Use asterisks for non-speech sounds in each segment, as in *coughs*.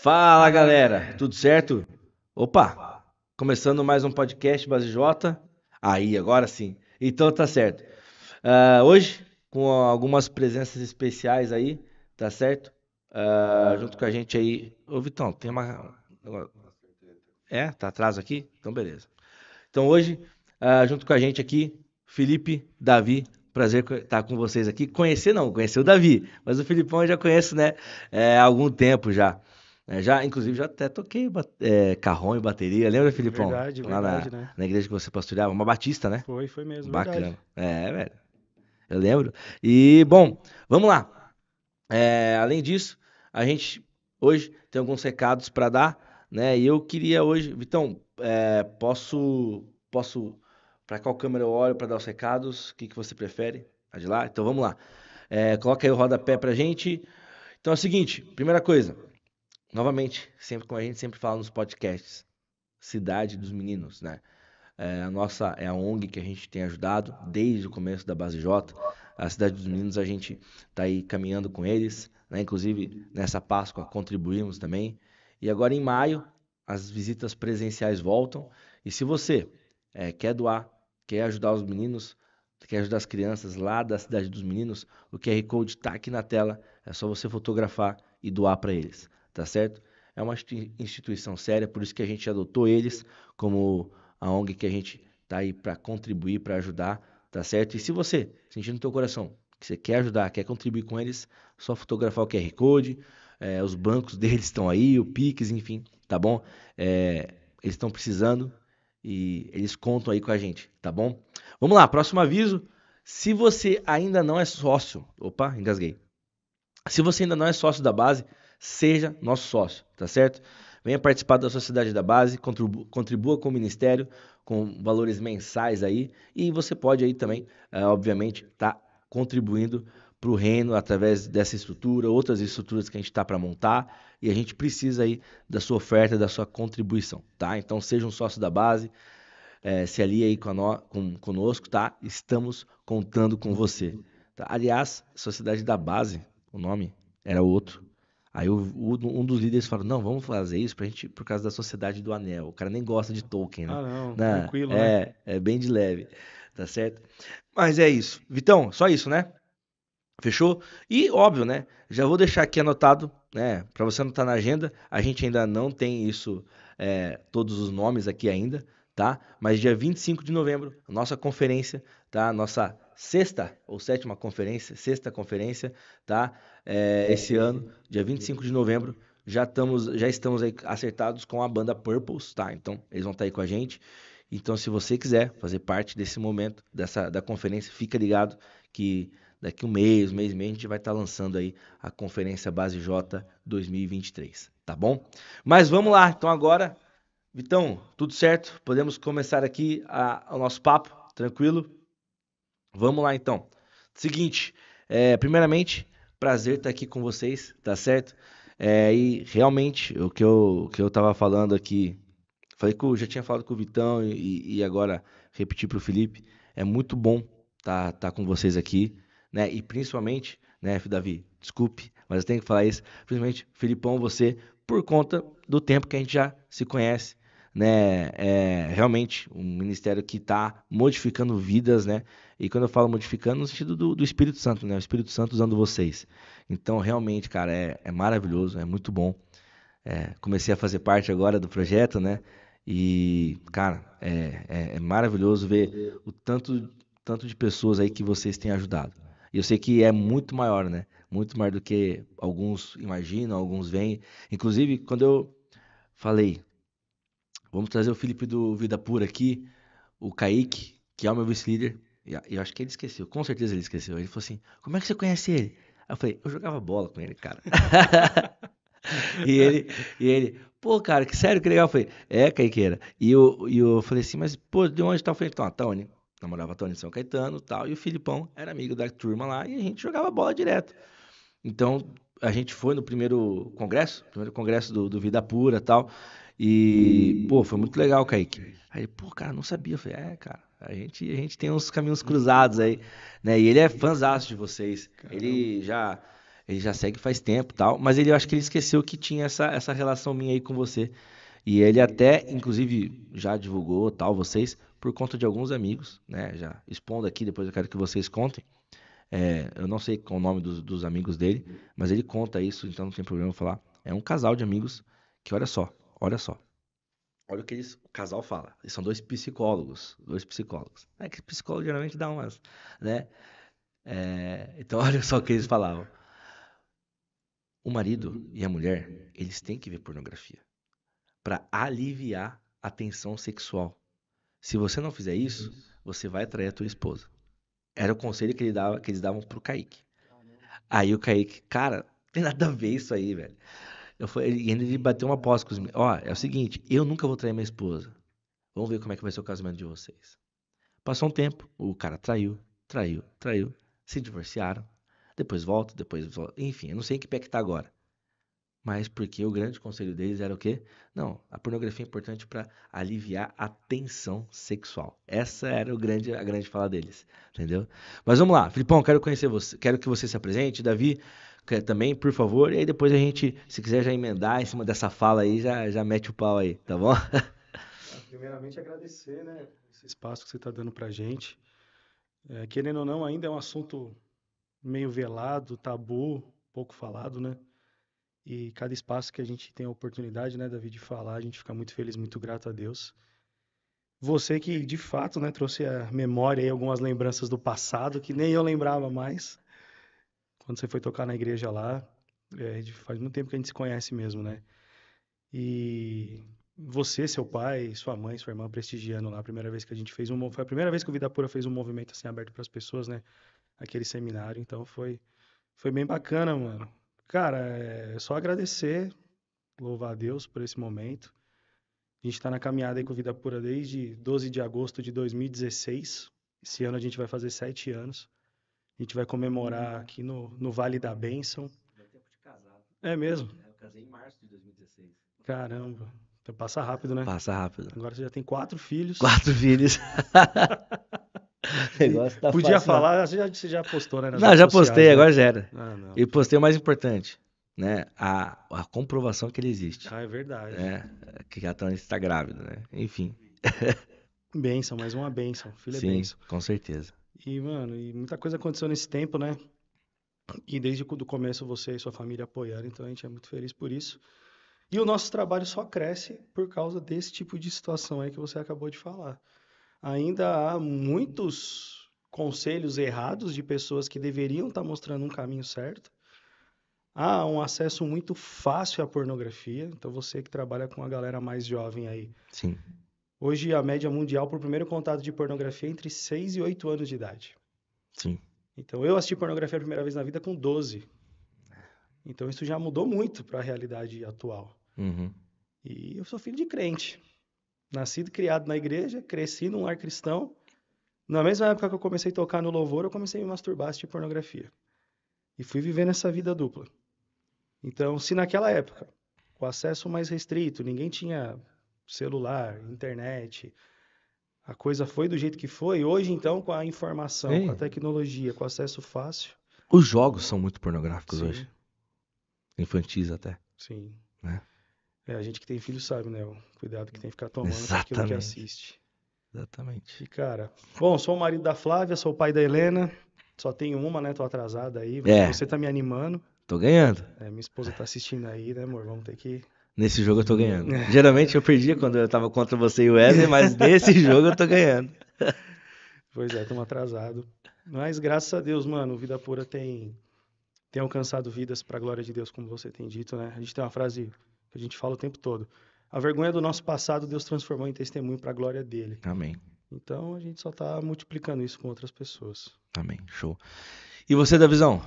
Fala galera, tudo certo? Opa, começando mais um podcast Base J. Aí, agora sim. Então tá certo. Ah, hoje, com algumas presenças especiais aí, tá certo? Ah, junto com a gente aí. Ô Vitão, tem uma. É? Tá atrás aqui? Então beleza. Então hoje, ah, junto com a gente aqui, Felipe, Davi. Prazer estar com vocês aqui. Conhecer não, conhecer o Davi, mas o Filipão eu já conheço, né? É, há algum tempo já. É, já, inclusive, já até toquei é, carrom e bateria. Lembra, Filipão? Verdade, Lá na, verdade, né? na igreja que você pastoreava, uma batista, né? Foi, foi mesmo, Bacana. verdade. É, velho. Eu lembro. E, bom, vamos lá. É, além disso, a gente hoje tem alguns recados para dar, né? E eu queria hoje, Vitão, é, posso, posso, para qual câmera eu olho para dar os recados? O que que você prefere? A de lá? Então vamos lá. É, coloca aí o rodapé pra gente. Então é o seguinte, primeira coisa, novamente, sempre como a gente sempre fala nos podcasts, Cidade dos Meninos, né? É, a nossa é a ONG que a gente tem ajudado desde o começo da Base J. A Cidade dos Meninos a gente está aí caminhando com eles, né? Inclusive nessa Páscoa contribuímos também. E agora em maio as visitas presenciais voltam. E se você é, quer doar, quer ajudar os meninos, quer ajudar as crianças lá da Cidade dos Meninos, o QR Code está aqui na tela. É só você fotografar e doar para eles, tá certo? É uma institui- instituição séria, por isso que a gente adotou eles como a ONG que a gente tá aí para contribuir, para ajudar, tá certo? E se você sentir no teu coração que você quer ajudar, quer contribuir com eles, só fotografar o QR Code, é, os bancos *laughs* deles estão aí, o Pix, enfim, tá bom? É, eles estão precisando e eles contam aí com a gente, tá bom? Vamos lá, próximo aviso. Se você ainda não é sócio, opa, engasguei. Se você ainda não é sócio da base, seja nosso sócio, tá certo? Venha participar da sociedade da base, contribu- contribua com o ministério, com valores mensais aí, e você pode aí também, eh, obviamente, estar contribuindo para o reino através dessa estrutura, outras estruturas que a gente está para montar, e a gente precisa aí da sua oferta, da sua contribuição, tá? Então seja um sócio da base, eh, se alie aí conosco, tá? Estamos contando com você. tá? Aliás, Sociedade da Base, o nome era outro. Aí o- o- um dos líderes falou: não, vamos fazer isso pra gente, por causa da Sociedade do Anel. O cara nem gosta de Tolkien, né? Ah, não, Né? tranquilo, né? É, é bem de leve, tá certo? Mas é isso. Vitão, só isso, né? Fechou? E óbvio, né? Já vou deixar aqui anotado, né? Para você anotar na agenda. A gente ainda não tem isso, é, todos os nomes aqui ainda, tá? Mas dia 25 de novembro, nossa conferência, tá? Nossa sexta ou sétima conferência, sexta conferência, tá? É, esse ano, dia 25 de novembro, já estamos, já estamos acertados com a banda Purples, tá? Então, eles vão estar aí com a gente. Então, se você quiser fazer parte desse momento, dessa da conferência, fica ligado que daqui um mês, um mês e meio, a gente vai estar lançando aí a conferência Base J 2023, tá bom? Mas vamos lá, então agora, Vitão, tudo certo? Podemos começar aqui a- o nosso papo, tranquilo? Vamos lá então. Seguinte, é, primeiramente, prazer estar aqui com vocês, tá certo? É, e realmente, o que eu, o que eu tava falando aqui, falei que eu já tinha falado com o Vitão e, e agora repetir para o Felipe, é muito bom estar tá, com vocês aqui, né? E principalmente, né, Davi, desculpe, mas eu tenho que falar isso, principalmente, Filipão, você, por conta do tempo que a gente já se conhece, né? É realmente um ministério que está modificando vidas, né? E quando eu falo modificando, no sentido do, do Espírito Santo, né? O Espírito Santo usando vocês. Então, realmente, cara, é, é maravilhoso, é muito bom. É, comecei a fazer parte agora do projeto, né? E, cara, é, é, é maravilhoso ver o tanto, tanto de pessoas aí que vocês têm ajudado. E eu sei que é muito maior, né? Muito maior do que alguns imaginam, alguns veem. Inclusive, quando eu falei, vamos trazer o Felipe do Vida Pura aqui, o Kaique, que é o meu vice-líder, e eu acho que ele esqueceu, com certeza ele esqueceu. Ele falou assim: Como é que você conhece ele? Aí eu falei: Eu jogava bola com ele, cara. *laughs* E ele, e ele, pô, cara, que sério, que legal. Eu falei, é, Caiqueira. E eu, e eu falei assim, mas, pô, de onde tá? Eu falei, então, a Tony. Namorava a Tony em São Caetano tal. E o Filipão era amigo da turma lá e a gente jogava bola direto. Então, a gente foi no primeiro congresso, primeiro congresso do, do Vida Pura e tal. E, pô, foi muito legal, Kaique. Aí, pô, cara, não sabia. Eu falei, é, cara, a gente, a gente tem uns caminhos cruzados aí, né? E ele é fãzaço de vocês. Ele já Ele já segue faz tempo tal, mas ele eu acho que ele esqueceu que tinha essa, essa relação minha aí com você. E ele até, inclusive, já divulgou tal, vocês, por conta de alguns amigos, né? Já expondo aqui, depois eu quero que vocês contem. É, eu não sei qual o nome dos, dos amigos dele, mas ele conta isso, então não tem problema falar. É um casal de amigos que, olha só, olha só. Olha o que eles, o casal fala. Eles são dois psicólogos, dois psicólogos. É que psicólogo geralmente dá umas, né? É, então *laughs* olha só o que eles falavam. O marido e a mulher, eles têm que ver pornografia para aliviar a tensão sexual. Se você não fizer isso, você vai atrair a tua esposa. Era o conselho que, ele dava, que eles davam pro Kaique. Aí o Kaique, cara, tem nada a ver isso aí, velho. Eu fui, e ele bateu uma aposta com os Ó, é o seguinte, eu nunca vou trair minha esposa. Vamos ver como é que vai ser o casamento de vocês. Passou um tempo, o cara traiu, traiu, traiu, se divorciaram. Depois volta, depois volta. Enfim, eu não sei em que pé que tá agora mas porque o grande conselho deles era o quê? Não, a pornografia é importante para aliviar a tensão sexual. Essa era o grande, a grande fala deles, entendeu? Mas vamos lá, Filipão, quero conhecer você, quero que você se apresente, Davi também, por favor, e aí depois a gente, se quiser já emendar em cima dessa fala aí, já, já mete o pau aí, tá bom? Primeiramente agradecer, né, esse espaço que você está dando pra gente. É, querendo ou não, ainda é um assunto meio velado, tabu, pouco falado, né? E cada espaço que a gente tem a oportunidade, né, Davi, de falar, a gente fica muito feliz, muito grato a Deus. Você que, de fato, né, trouxe a memória e algumas lembranças do passado que nem eu lembrava mais. Quando você foi tocar na igreja lá, é, faz muito tempo que a gente se conhece mesmo, né? E você, seu pai, sua mãe, sua irmã prestigiando lá, a primeira vez que a gente fez um, foi a primeira vez que o Vida Pura fez um movimento assim aberto para as pessoas, né? Aquele seminário, então foi foi bem bacana, mano. Cara, é só agradecer, louvar a Deus por esse momento. A gente está na caminhada aí com Vida Pura desde 12 de agosto de 2016. Esse ano a gente vai fazer sete anos. A gente vai comemorar uhum. aqui no, no Vale da Bênção. Deu tempo de casar. É mesmo? É, eu casei em março de 2016. Caramba. Então passa rápido, né? Passa rápido. Agora você já tem quatro filhos. Quatro filhos. *laughs* *laughs* negócio tá Podia fácil, falar, você já, você já postou, né? Não, já postei, sociais, né? agora já era. Ah, e postei o mais importante, né? A, a comprovação que ele existe. Ah, é verdade. Né? Que a Tânia está grávida, né? Enfim. *laughs* Benção, mais uma benção. Filha Sim, é benção. com certeza. E, mano, e muita coisa aconteceu nesse tempo, né? E desde o começo você e sua família apoiaram, então a gente é muito feliz por isso. E o nosso trabalho só cresce por causa desse tipo de situação aí que você acabou de falar ainda há muitos conselhos errados de pessoas que deveriam estar mostrando um caminho certo. Há um acesso muito fácil à pornografia. Então, você que trabalha com a galera mais jovem aí. Sim. Hoje, a média mundial para o primeiro contato de pornografia é entre 6 e 8 anos de idade. Sim. Então, eu assisti pornografia a primeira vez na vida com 12. Então, isso já mudou muito para a realidade atual. Uhum. E eu sou filho de crente. Nascido e criado na igreja, cresci num lar cristão. Na mesma época que eu comecei a tocar no louvor, eu comecei a me masturbar, assistir pornografia. E fui vivendo essa vida dupla. Então, se naquela época, com acesso mais restrito, ninguém tinha celular, internet, a coisa foi do jeito que foi, hoje então, com a informação, Sim. com a tecnologia, com acesso fácil. Os jogos são muito pornográficos Sim. hoje. Infantis até. Sim. Né? É, a gente que tem filho sabe, né? O cuidado que tem que ficar tomando com aquilo que assiste. Exatamente. E, cara, bom, sou o marido da Flávia, sou o pai da Helena. Só tenho uma, né? Tô atrasada aí. É. Você tá me animando. Tô ganhando. É, minha esposa tá assistindo aí, né, amor? Vamos ter que. Nesse jogo eu tô ganhando. É. Geralmente eu perdia quando eu tava contra você e o Wesley, mas *laughs* nesse jogo eu tô ganhando. Pois é, estamos atrasado. Mas graças a Deus, mano, Vida Pura tem, tem alcançado vidas pra glória de Deus, como você tem dito, né? A gente tem uma frase que a gente fala o tempo todo. A vergonha do nosso passado, Deus transformou em testemunho para a glória dele. Amém. Então a gente só está multiplicando isso com outras pessoas. Amém. Show. E você, Davizão?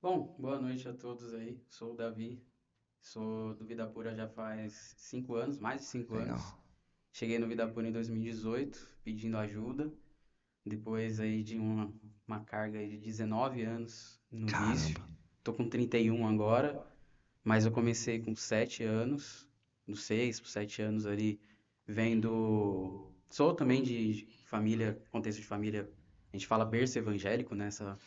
Bom, boa noite a todos aí. Sou o Davi. Sou do Vida Pura já faz cinco anos, mais de cinco Legal. anos. Cheguei no Vida Pura em 2018, pedindo ajuda. Depois aí de uma, uma carga de 19 anos no Caramba. vício. Tô com 31 agora. Mas eu comecei com sete anos, dos seis por sete anos ali, vendo. Sou também de família, contexto de família, a gente fala berço evangélico, né? Essa,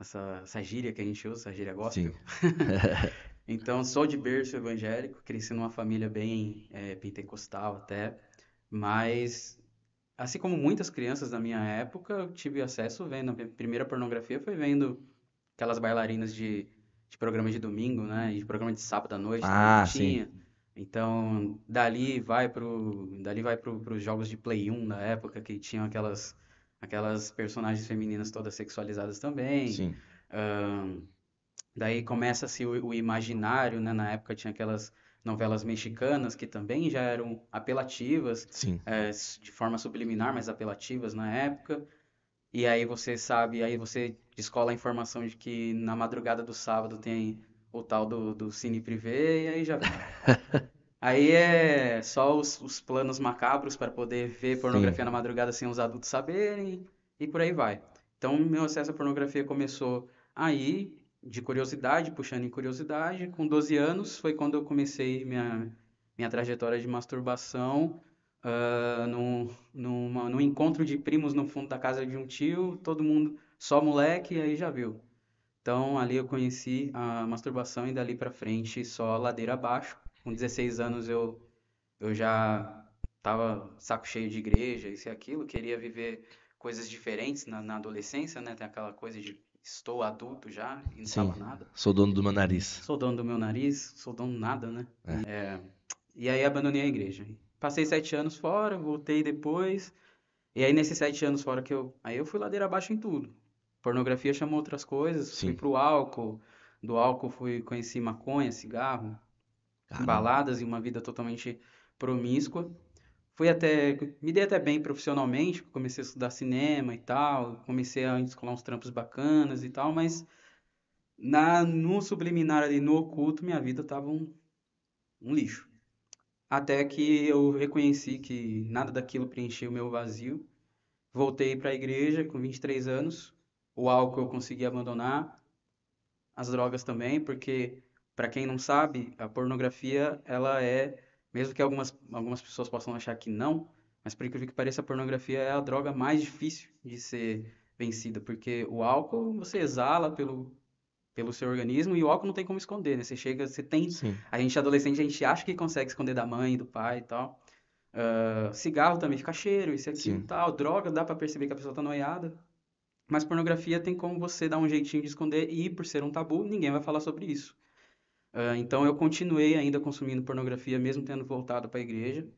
essa, essa gíria que a gente usa, essa gíria gospel. Sim. *laughs* Então, sou de berço evangélico, cresci numa família bem é, pentecostal até, mas assim como muitas crianças da minha época, eu tive acesso vendo, a primeira pornografia foi vendo aquelas bailarinas de, de programa de domingo, né, de programa de sábado à noite, Ah, tinha. Então, dali vai pro, dali vai pro, pros jogos de Play 1 da época, que tinham aquelas, aquelas personagens femininas todas sexualizadas também. Sim. Daí começa-se o, o imaginário, né? Na época tinha aquelas novelas mexicanas que também já eram apelativas, Sim. é, s- de forma subliminar, mas apelativas na época. E aí você sabe, aí você descola a informação de que na madrugada do sábado tem o tal do, do Cine Privé, e aí já *laughs* Aí é só os, os planos macabros para poder ver pornografia na madrugada sem os adultos saberem e por aí vai. Então, meu acesso à pornografia começou aí, de curiosidade, puxando em curiosidade. Com 12 anos foi quando eu comecei minha, minha trajetória de masturbação, ah, num, numa, num encontro de primos no fundo da casa de um tio, todo mundo só moleque, aí já viu. Então, ali eu conheci a masturbação e dali pra frente só ladeira abaixo. Com 16 anos eu, eu já tava saco cheio de igreja, isso e aquilo, queria viver coisas diferentes na, na adolescência, né? Tem aquela coisa de estou adulto já e não Sim. nada. Sou dono do meu nariz. Sou dono do meu nariz, sou dono nada, né? É, e aí abandonei a igreja. Passei sete anos fora, voltei depois. E aí nesses sete anos fora que eu... Aí eu fui ladeira abaixo em tudo. Pornografia chamou outras coisas, fui Sim. pro álcool. Do álcool fui conheci maconha, cigarro, Caramba. baladas e uma vida totalmente promíscua. Fui até, me dei até bem profissionalmente, comecei a estudar cinema e tal, comecei a descolar uns trampos bacanas e tal, mas na, no subliminar ali, no oculto, minha vida tava um, um lixo. Até que eu reconheci que nada daquilo preencheu o meu vazio. Voltei para a igreja com 23 anos. O álcool eu consegui abandonar, as drogas também, porque para quem não sabe, a pornografia, ela é, mesmo que algumas, algumas pessoas possam achar que não, mas por incrível que pareça, a pornografia é a droga mais difícil de ser vencida, porque o álcool você exala pelo, pelo seu organismo e o álcool não tem como esconder, né? Você chega, você tem Sim. a gente adolescente, a gente acha que consegue esconder da mãe, do pai e tal. Ah, cigarro também fica cheiro, isso aqui e tal. Droga, dá pra perceber que a pessoa tá noiada. Mas pornografia tem como você dar um jeitinho de esconder e, por ser um tabu, ninguém vai falar sobre isso. Ah, então eu continuei ainda consumindo pornografia, mesmo tendo voltado para a igreja.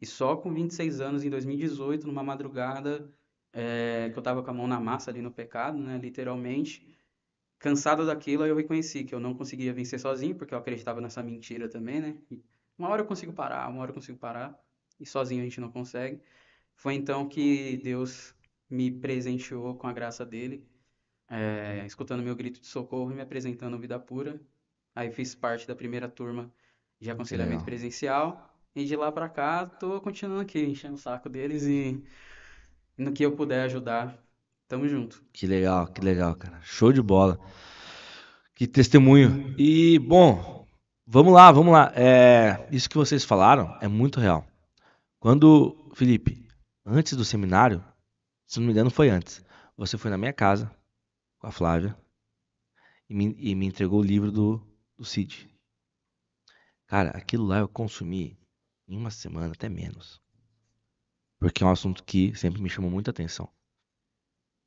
E só com 26 anos, em 2018, numa madrugada, eh, que eu tava com a mão na massa ali no pecado, né, literalmente, cansado daquilo, eu reconheci que eu não conseguia vencer sozinho, porque eu acreditava nessa mentira também, né? E Uma hora eu consigo parar, uma hora eu consigo parar, e sozinho a gente não consegue. Foi então que Deus me presenteou com a graça dele, eh, escutando meu grito de socorro e me apresentando Vida Pura. Aí fiz parte da primeira turma de aconselhamento legal. presencial, e de lá pra cá tô continuando aqui, enchendo o saco deles e no que eu puder ajudar, tamo junto. Que legal, que legal, cara. Show de bola. Que testemunho. E, bom, vamos lá, vamos lá. É, isso que vocês falaram é muito real. Quando, Felipe, antes do seminário, se não me engano foi antes, você foi na minha casa com a Flávia e me, e me entregou o livro do, do Cid. Cara, aquilo lá eu consumi em uma semana, até menos. Porque é um assunto que sempre me chamou muita atenção.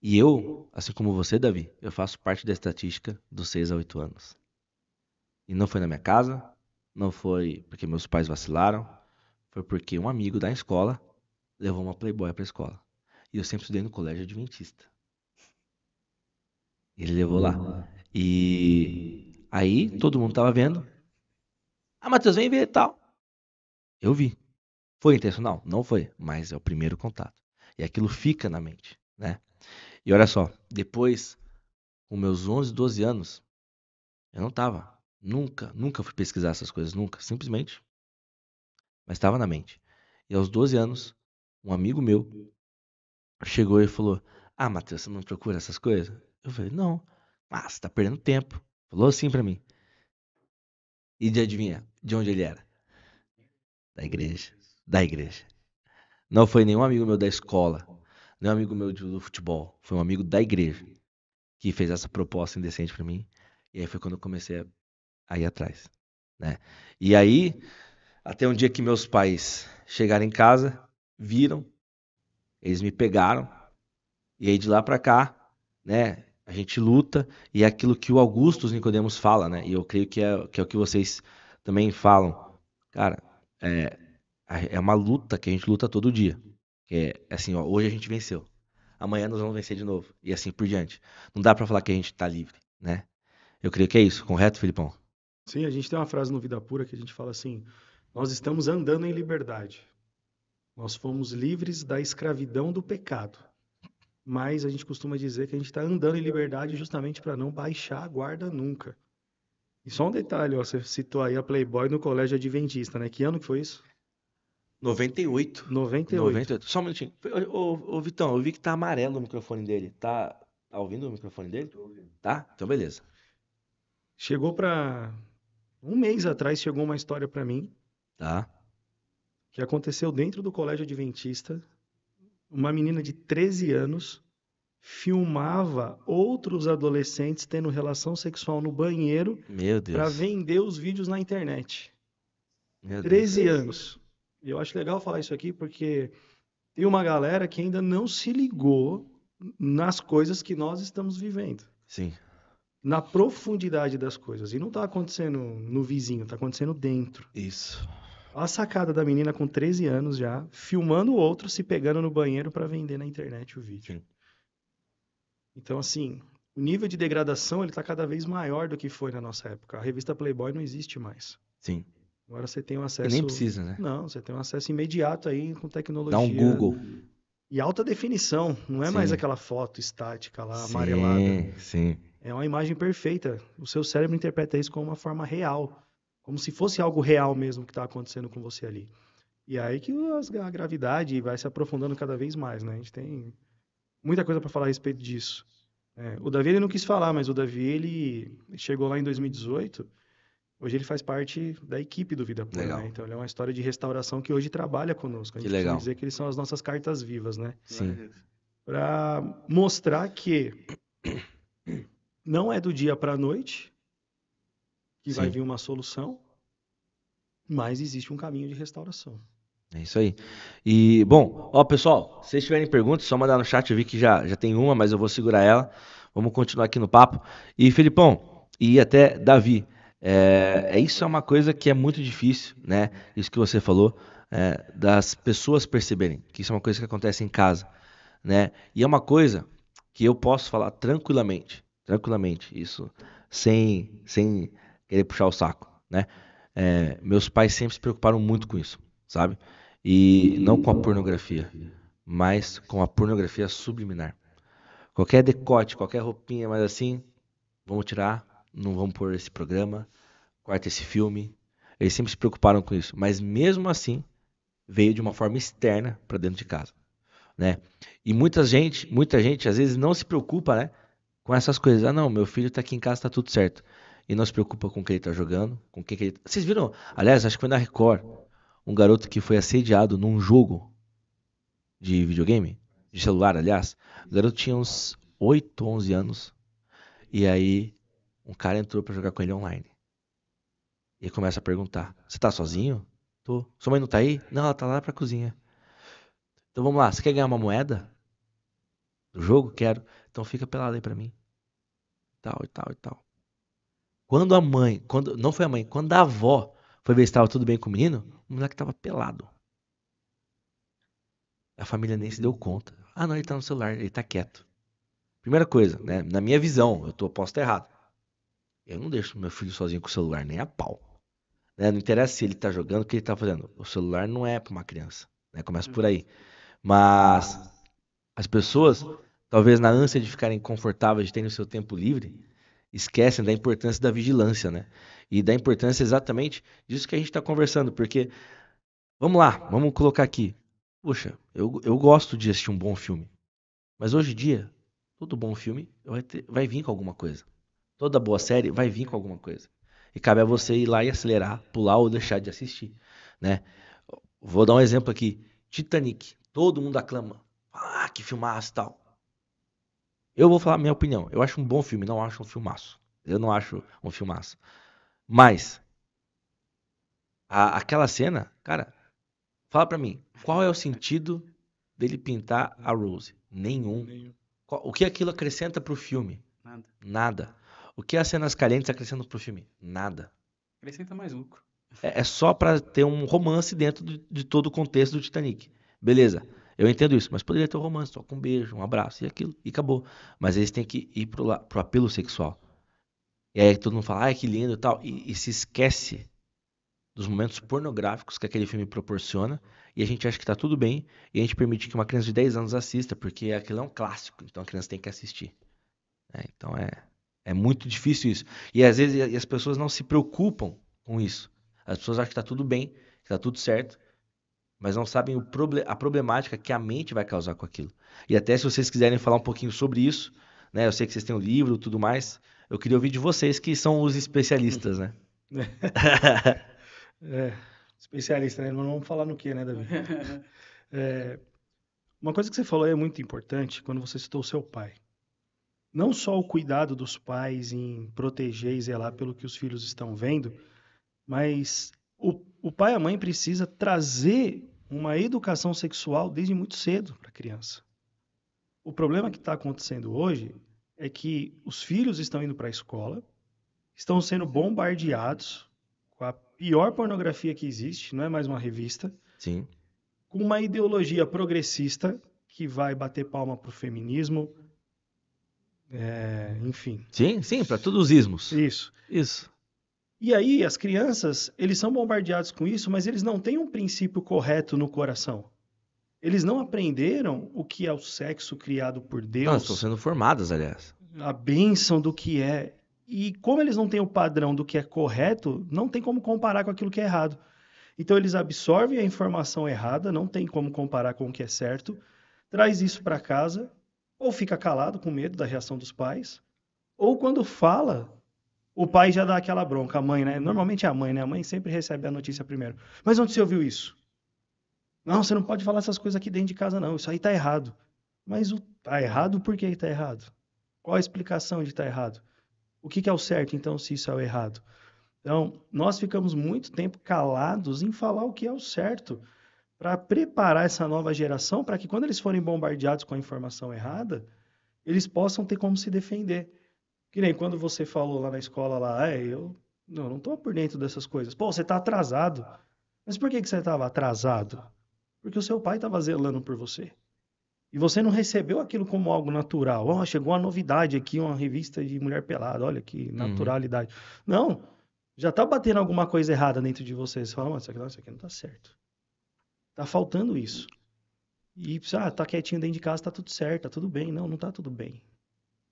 E eu, assim como você, Davi, eu faço parte da estatística dos 6 a 8 anos. E não foi na minha casa, não foi porque meus pais vacilaram, foi porque um amigo da escola levou uma Playboy pra escola. E eu sempre estudei no colégio adventista. Ele levou lá. E aí todo mundo tava vendo. Ah, Matheus, vem ver e tal. Eu vi. Foi intencional? Não foi, mas é o primeiro contato. E aquilo fica na mente, né? E olha só, depois, com meus 11, 12 anos, eu não tava. Nunca, nunca fui pesquisar essas coisas, nunca. Simplesmente. Mas estava na mente. E aos 12 anos, um amigo meu chegou e falou: Ah, Matheus, você não procura essas coisas? Eu falei: Não. Ah, você tá perdendo tempo. Falou assim pra mim. E de adivinha de onde ele era? Da igreja. Da igreja. Não foi nenhum amigo meu da escola. Não é um amigo meu do futebol. Foi um amigo da igreja. que fez essa proposta indecente para mim. E aí foi quando eu comecei a, a ir atrás, né? E aí, até um dia que meus pais chegaram em casa, viram, eles me pegaram, e aí de lá para cá, né, a gente luta, e é aquilo que o Augusto Nicodemos fala, né, e eu creio que é, que é o que vocês também falam. Cara, é, é uma luta que a gente luta todo dia. É assim, ó, hoje a gente venceu. Amanhã nós vamos vencer de novo. E assim por diante. Não dá para falar que a gente tá livre, né? Eu creio que é isso, correto, Filipão? Sim, a gente tem uma frase no Vida Pura que a gente fala assim: Nós estamos andando em liberdade. Nós fomos livres da escravidão do pecado. Mas a gente costuma dizer que a gente está andando em liberdade justamente para não baixar a guarda nunca. E só um detalhe, ó, você citou aí a Playboy no colégio adventista, né? Que ano que foi isso? 98. 98. 98. Só um minutinho. Ô, ô, ô, Vitão, eu vi que tá amarelo o microfone dele. Tá, tá ouvindo o microfone dele? Tá? Então beleza. Chegou para um mês atrás chegou uma história para mim. Tá. Que aconteceu dentro do colégio adventista. Uma menina de 13 anos filmava outros adolescentes tendo relação sexual no banheiro Meu Deus. para vender os vídeos na internet. Meu 13 Deus. anos. E eu acho legal falar isso aqui porque tem uma galera que ainda não se ligou nas coisas que nós estamos vivendo. Sim. Na profundidade das coisas. E não está acontecendo no vizinho, está acontecendo dentro. Isso. A sacada da menina com 13 anos já, filmando o outro se pegando no banheiro para vender na internet o vídeo. Sim. Então, assim, o nível de degradação ele está cada vez maior do que foi na nossa época. A revista Playboy não existe mais. Sim. Agora você tem um E acesso. nem precisa, né? Não, você tem um acesso imediato aí com tecnologia. Dá um Google. E alta definição, não é mais Sim. aquela foto estática lá, amarelada. Sim, sim. É uma imagem perfeita. O seu cérebro interpreta isso como uma forma real, como se fosse algo real mesmo que está acontecendo com você ali. E é aí que a gravidade vai se aprofundando cada vez mais, né? A gente tem muita coisa para falar a respeito disso. É, o Davi ele não quis falar, mas o Davi ele chegou lá em 2018. Hoje ele faz parte da equipe do Vida Legal. né? Então ele é uma história de restauração que hoje trabalha conosco. A Que gente costuma legal. dizer que eles são as nossas cartas vivas, né? Sim. para mostrar que não é do dia para a noite que vai Sim. vir uma solução, mas existe um caminho de restauração. É isso aí. E, bom, ó, pessoal, se vocês tiverem perguntas, só mandar no chat. Eu vi que já, já tem uma, mas eu vou segurar ela. Vamos continuar aqui no papo. E, Filipão, e até Davi, é, é- isso é uma coisa que é muito difícil, né? Isso que você falou, é, das pessoas perceberem que isso é uma coisa que acontece em casa, né? E é uma coisa que eu posso falar tranquilamente, tranquilamente, isso, sem, sem querer puxar o saco, né? É, meus pais sempre se preocuparam muito com isso, sabe? E não com a pornografia, mas com a pornografia subliminar. Qualquer decote, qualquer roupinha, mas assim, vamos tirar, não vamos pôr esse programa, corta esse filme. Eles sempre se preocuparam com isso, mas mesmo assim, veio de uma forma externa para dentro de casa, né? E muita gente, muita gente às vezes não se preocupa, né, com essas coisas. Ah, não, meu filho tá aqui em casa, tá tudo certo. E não se preocupa com o que ele tá jogando, com o que, ele. Vocês viram? Aliás, acho que foi na Record, um garoto que foi assediado num jogo de videogame, de celular, aliás. O garoto tinha uns 8, 11 anos. E aí, um cara entrou pra jogar com ele online. E começa a perguntar: Você tá sozinho? Tô. Sua mãe não tá aí? Não, ela tá lá pra cozinha. Então vamos lá, você quer ganhar uma moeda? Do jogo? Quero. Então fica pelado aí pra mim. Tal e tal e tal. Quando a mãe, quando não foi a mãe, quando a avó foi ver se estava tudo bem com o menino, o moleque tava pelado. A família nem se deu conta. Ah, não, ele tá no celular, ele tá quieto. Primeira coisa, né? Na minha visão, eu tô, posso estar errado. Eu não deixo meu filho sozinho com o celular, nem a pau. Né? Não interessa se ele tá jogando, o que ele tá fazendo. O celular não é para uma criança. Né? Começa por aí. Mas as pessoas, talvez na ânsia de ficarem confortáveis, de terem o seu tempo livre, esquecem da importância da vigilância, né? E da importância exatamente disso que a gente está conversando, porque vamos lá, vamos colocar aqui. Poxa, eu, eu gosto de assistir um bom filme, mas hoje em dia, todo bom filme vai, ter- vai vir com alguma coisa. Toda boa série vai vir com alguma coisa. E cabe a você ir lá e acelerar, pular ou deixar de assistir, né? Vou dar um exemplo aqui. Titanic. Todo mundo aclama. Ah, que filmaço e tal. Eu vou falar a minha opinião. Eu acho um bom filme, não acho um filmaço. Eu não acho um filmaço. Mas, a- aquela cena, cara, fala pra mim, qual é o sentido dele pintar a Rose? Nenhum. Nenhum. O que aquilo acrescenta pro filme? Nada. Nada. O que as cenas calientes acrescentam pro filme? Nada. Acrescenta mais lucro. É, é só pra ter um romance dentro de, de todo o contexto do Titanic. Beleza, eu entendo isso, mas poderia ter um romance só com um beijo, um abraço e aquilo, e acabou. Mas eles têm que ir pro, pro apelo sexual. E aí todo mundo fala, ai que lindo e tal, e, e se esquece dos momentos pornográficos que aquele filme proporciona, e a gente acha que tá tudo bem, e a gente permite que uma criança de 10 anos assista, porque aquilo é um clássico, então a criança tem que assistir. É, então é, é muito difícil isso. E às vezes e as pessoas não se preocupam com isso. As pessoas acham que tá tudo bem, que tá tudo certo, mas não sabem o proble a problemática que a mente vai causar com aquilo. E até se vocês quiserem falar um pouquinho sobre isso, né? Eu sei que vocês têm um livro e tudo mais. Eu queria ouvir de vocês que são os especialistas, né? *laughs* É, especialista, né? Mas não vamos falar no que, né, Davi? *laughs* É, uma coisa que você falou é muito importante quando você citou o seu pai. Não só o cuidado dos pais em proteger e zelar pelo que os filhos estão vendo, mas o, o pai e a mãe precisa trazer uma educação sexual desde muito cedo para a criança. O problema que está acontecendo hoje é que os filhos estão indo para a escola, estão sendo bombardeados com a pior pornografia que existe, não é mais uma revista, Sim. com uma ideologia progressista que vai bater palma pro feminismo, é, enfim, Sim, sim, para todos os ismos. isso. Isso. E aí as crianças, eles são bombardeados com isso, mas eles não têm um princípio correto no coração. Eles não aprenderam o que é o sexo criado por Não, Deus. estão sendo formadas, aliás. a bênção do que é. E como eles não têm o padrão do que é correto, não tem como comparar com aquilo que é errado. Então eles absorvem a informação errada, não tem como comparar com o que é certo, traz isso para casa, ou fica calado com medo da reação dos pais, ou quando fala, o pai já dá aquela bronca, a mãe, né? Normalmente é a mãe, né? A mãe sempre recebe a notícia primeiro. Mas onde você ouviu isso? Não, você não pode falar essas coisas aqui dentro de casa, não. Isso aí tá errado. Mas o tá errado, por que tá errado? Qual a explicação de estar errado? O que, que é o certo, então, se isso é o errado? Então, nós ficamos muito tempo calados em falar o que é o certo, para preparar essa nova geração para que, quando eles forem bombardeados com a informação errada, eles possam ter como se defender. Que nem quando você falou lá na escola, lá, é, eu não, não tô por dentro dessas coisas. Pô, você tá atrasado. Mas por que, que você estava atrasado? Porque o seu pai estava zelando por você. E você não recebeu aquilo como algo natural. Ó, chegou uma novidade aqui, uma revista de mulher pelada. Olha que naturalidade. Não. Já tá batendo alguma coisa errada dentro de você. Você fala, mano, isso aqui, não, isso aqui não tá certo. Tá faltando isso. E, ah, tá quietinho dentro de casa, tá tudo certo, tá tudo bem. Não, não tá tudo bem.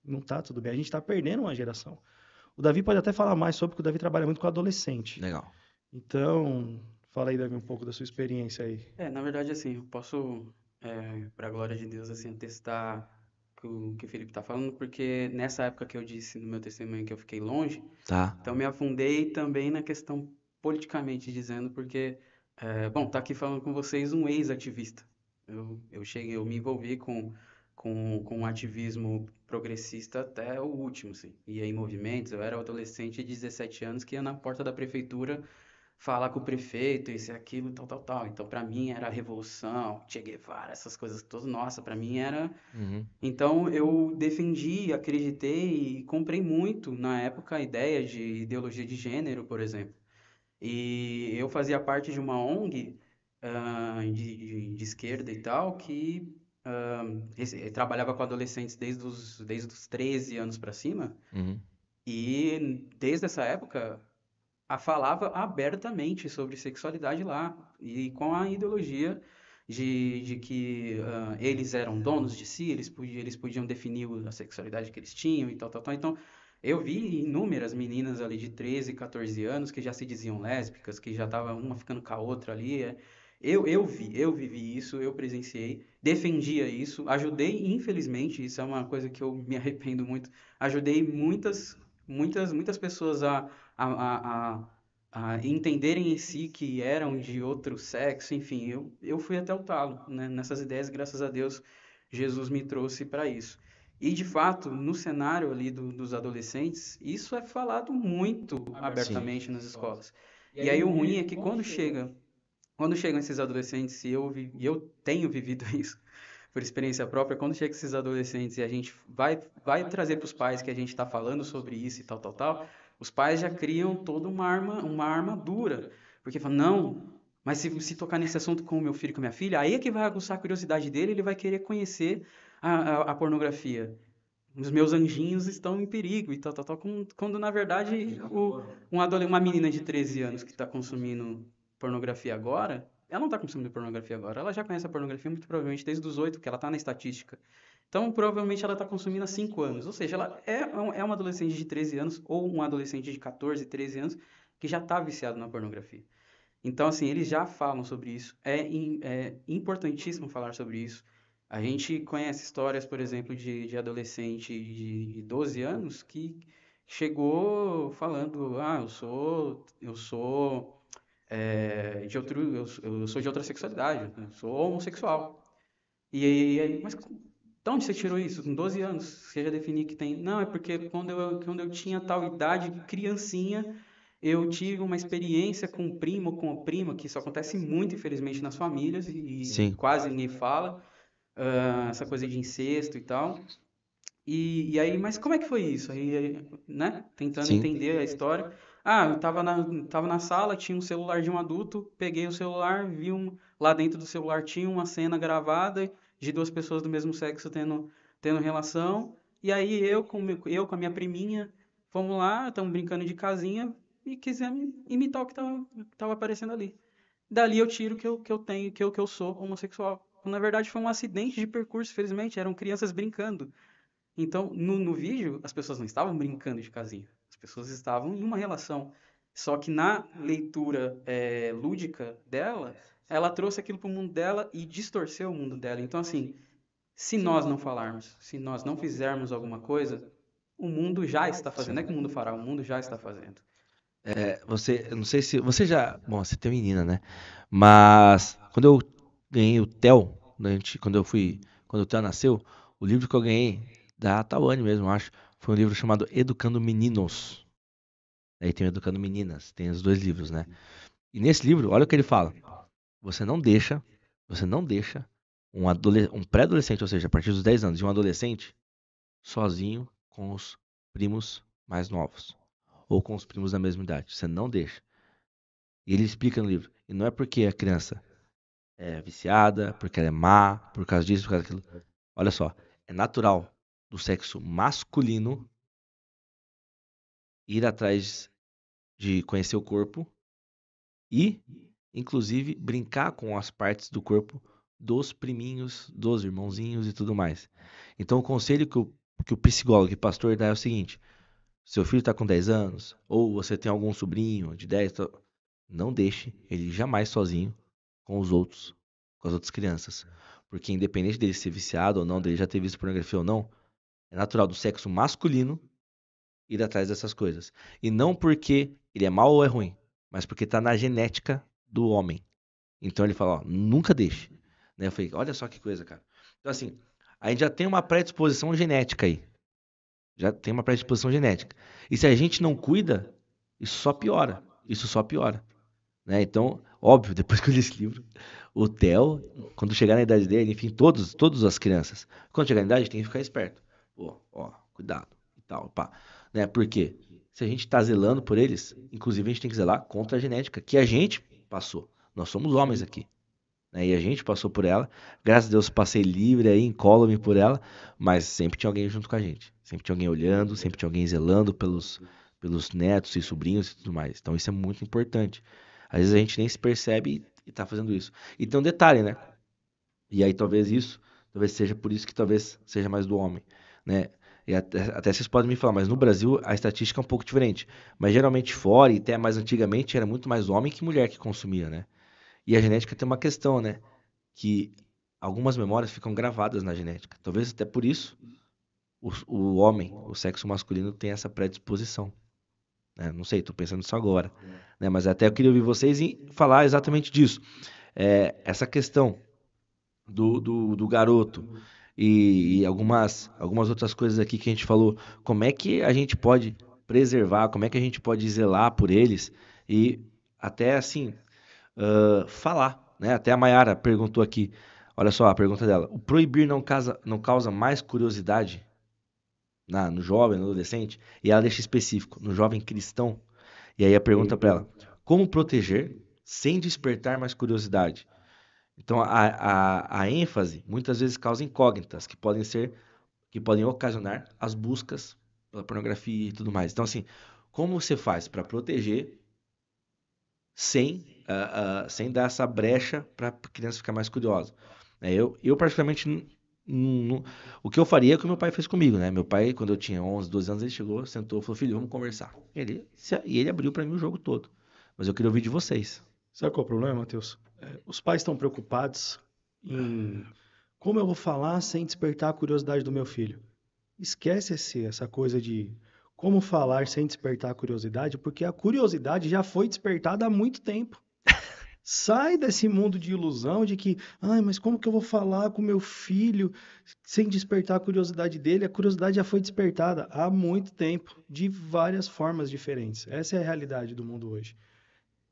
Não tá tudo bem. A gente tá perdendo uma geração. O Davi pode até falar mais sobre, porque o Davi trabalha muito com adolescente. Legal. Então, fala aí, Davi, um pouco da sua experiência aí. É, na verdade, assim, eu posso, é, para a glória de Deus, assim, atestar que o que o Felipe tá falando, porque nessa época que eu disse no meu testemunho que eu fiquei longe, Tá. então me afundei também na questão politicamente dizendo, porque, é, bom, tá aqui falando com vocês um ex-ativista. Eu, eu cheguei, eu me envolvi com, com, com o ativismo progressista até o último, assim. Ia em movimentos, eu era um adolescente de 17 anos que ia na porta da prefeitura falar com o prefeito, isso e aquilo, tal, tal, tal. Então, para mim era revolução, Che Guevara, essas coisas todas. Nossa, para mim era. Uhum. Então, eu defendi, acreditei e comprei muito na época a ideia de ideologia de gênero, por exemplo. E eu fazia parte de uma ONG ah, de, de, de esquerda e tal que rece- trabalhava com adolescentes desde os, desde os 13 anos para cima. Uhum. E desde essa época, a falava abertamente sobre sexualidade lá, e com a ideologia de, de que ah, eles eram donos de si, eles podiam, eles podiam definir a sexualidade que eles tinham e tal, tal, tal. Então, eu vi inúmeras meninas ali de 13, 14 anos que já se diziam lésbicas, que já estavam uma ficando com a outra ali. é. Eu, eu vi, eu vivi isso, eu presenciei, defendia isso, ajudei, infelizmente, isso é uma coisa que eu me arrependo muito, ajudei muitas, muitas, muitas pessoas a, a, a, a, entenderem em si que eram de outro sexo, enfim, eu, eu fui até o talo, né, nessas ideias, graças a Deus, Jesus me trouxe para isso. E, de fato, no cenário ali do, dos adolescentes, isso é falado muito abertamente Sim. nas escolas. E aí o ruim é que quando chega, quando chegam esses adolescentes, e eu, eu tenho vivido *laughs* isso por experiência própria, quando chegam esses adolescentes e a gente vai, vai trazer para os pais que a gente está falando sobre isso e tal, tal, tal, os pais já criam toda uma arma, uma armadura. Porque falam, não, mas se, se tocar nesse assunto com o meu filho e com a minha filha, aí é que vai aguçar a curiosidade dele, ele vai querer conhecer a, a, a pornografia. Os meus anjinhos estão em perigo e tal, tal, tal. Quando, na verdade, o, um uma menina de 13 anos que está consumindo pornografia agora, ela não está consumindo pornografia agora. Ela já conhece a pornografia muito provavelmente desde os 8, que ela está na estatística. Então, provavelmente ela está consumindo há 5 anos. Ou seja, ela é, é uma adolescente de 13 anos ou um adolescente de 14, 13 anos que já está viciado na pornografia. Então, assim, eles já falam sobre isso. É, é importantíssimo falar sobre isso. A gente conhece histórias, por exemplo, de, de adolescente de 12 anos que chegou falando, ah, eu sou, eu sou é, de outro, eu, eu, sou de outra sexualidade, eu sou homossexual. E aí, mas de onde você tirou isso? Com 12 anos, você já definiu que tem? Não, é porque quando eu, quando eu tinha tal idade, criancinha, eu tive uma experiência com um primo com uma prima, que isso acontece muito, infelizmente, nas famílias, e Sim. quase ninguém fala, uh, essa coisa de incesto e tal. E, e, aí, mas como é que foi isso? Aí, né, tentando Sim. entender a história. Ah, eu tava na, tava na sala, tinha um celular de um adulto, peguei o celular, vi um, lá dentro do celular tinha uma cena gravada de duas pessoas do mesmo sexo tendo, tendo relação, e aí eu com, eu com a minha priminha, fomos lá, estamos brincando de casinha, e quisemos imitar o que estava aparecendo ali. Dali eu tiro que eu, que eu tenho, que eu, que eu sou homossexual. Na verdade, foi um acidente de percurso, felizmente. Eram crianças brincando. Então, no, no vídeo, as pessoas não estavam brincando de casinha. As pessoas estavam em uma relação. Só que na leitura é, lúdica dela, ela trouxe aquilo para o mundo dela e distorceu o mundo dela. Então, assim, se nós não falarmos, se nós não fizermos alguma coisa, o mundo já está fazendo. Não é que o mundo fará, o mundo já está fazendo. É, você, eu não sei se. Você já. Bom, você tem menina, né? Mas quando eu ganhei o né, quando eu fui. Quando o Theo nasceu, o livro que eu ganhei, da Tawane mesmo, acho, foi um livro chamado Educando Meninos. Aí tem Educando Meninas, tem os dois livros, né? E nesse livro, olha o que ele fala. Você não deixa, você não deixa um, um pré-adolescente, ou seja, a partir dos 10 anos, e um adolescente, sozinho com os primos mais novos ou com os primos da mesma idade. Você não deixa. E ele explica no livro. E não é porque a criança é viciada, porque ela é má, por causa disso, por causa daquilo. Olha só, é natural do sexo masculino ir atrás de conhecer o corpo e, inclusive, brincar com as partes do corpo dos priminhos, dos irmãozinhos e tudo mais. Então, o conselho que o, que o psicólogo e pastor dá é o seguinte: seu filho está com 10 anos, ou você tem algum sobrinho de 10, não deixe ele jamais sozinho com os outros, com as outras crianças. Porque independente dele ser viciado ou não, dele já ter visto pornografia ou não, é natural do sexo masculino ir atrás dessas coisas. E não porque ele é mau ou é ruim, mas porque está na genética do homem. Então ele fala, ó, nunca deixe. Né? Eu falei, olha só que coisa, cara. Então assim, a gente já tem uma predisposição genética aí. Já tem uma predisposição genética. E se a gente não cuida, isso só piora. Isso só piora. Né? Então, óbvio, *laughs* depois que eu li esse livro, o Theo, quando chegar na idade dele, enfim, todos, todas as crianças, quando chegar na idade, tem que ficar esperto. Pô, ó, cuidado e tal, pá. Né? Por quê? Se a gente está zelando por eles, inclusive a gente tem que zelar contra a genética, que a gente passou. Nós somos homens aqui. Né? E a gente passou por ela. Graças a Deus passei livre aí, incólume por ela, mas sempre tinha alguém junto com a gente. Sempre tinha alguém olhando, sempre tinha alguém zelando pelos, pelos netos e sobrinhos e tudo mais. Então isso é muito importante. Às vezes a gente nem se percebe e está fazendo isso. E tem um detalhe, né? E aí talvez isso, talvez seja por isso que talvez seja mais do homem, né? E até, até, vocês podem me falar, mas no Brasil a estatística é um pouco diferente. Mas geralmente fora, e até mais antigamente, era muito mais homem que mulher que consumia, né? E a genética tem uma questão, né? Que algumas memórias ficam gravadas na genética. Talvez até por isso o, o homem, o sexo masculino, tem essa predisposição. Né? Não sei, estou pensando nisso agora. Né? Mas até eu queria ouvir vocês e falar exatamente disso. É, essa questão do, do, do garoto e, e algumas, algumas outras coisas aqui que a gente falou, como é que a gente pode preservar, como é que a gente pode zelar por eles e até assim uh, falar, né? Até a Mayara perguntou aqui, olha só a pergunta dela: o proibir não, causa, não causa mais curiosidade na, no jovem, no adolescente? E ela deixa específico, no jovem cristão. E aí a pergunta para ela: como proteger sem despertar mais curiosidade? Então a, a, a ênfase muitas vezes causa incógnitas que podem ser que podem ocasionar as buscas pela pornografia e tudo mais. Então assim, como você faz para proteger sem uh, uh, sem dar essa brecha para a criança ficar mais curiosa? É, eu, eu particularmente o que eu faria é o que meu pai fez comigo, né? Meu pai, quando eu tinha 11, 12 anos, ele chegou, sentou, falou: "Filho, vamos conversar". Ele e ele abriu para mim o jogo todo. Mas eu queria ouvir de vocês. Sabe qual é o problema, Matheus? É, os pais estão preocupados em como eu vou falar sem despertar a curiosidade do meu filho. Esquece esse, essa coisa de como falar sem despertar a curiosidade, porque a curiosidade já foi despertada há muito tempo. Sai desse mundo de ilusão de que, ai, mas como que eu vou falar com meu filho sem despertar a curiosidade dele? A curiosidade já foi despertada há muito tempo, de várias formas diferentes. Essa é a realidade do mundo hoje.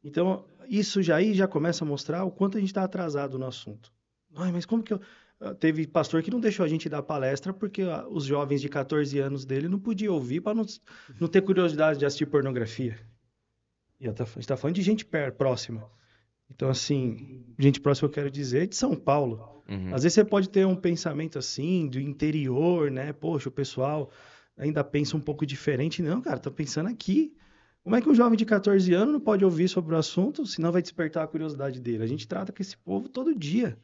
Então, isso já aí já começa a mostrar o quanto a gente está atrasado no assunto. Ai, mas como que eu. Ah, teve pastor que não deixou a gente dar palestra porque ah, os jovens de 14 anos dele não podiam ouvir para não, não ter curiosidade de assistir pornografia. E a gente está falando de gente próxima. Então, assim, gente próxima eu quero dizer é de São Paulo. Uhum. Às vezes você pode ter um pensamento assim, do interior, né? Poxa, o pessoal ainda pensa um pouco diferente. Não, cara, tô pensando aqui. Como é que um jovem de 14 anos não pode ouvir sobre o assunto, senão vai despertar a curiosidade dele? A gente trata com esse povo todo dia.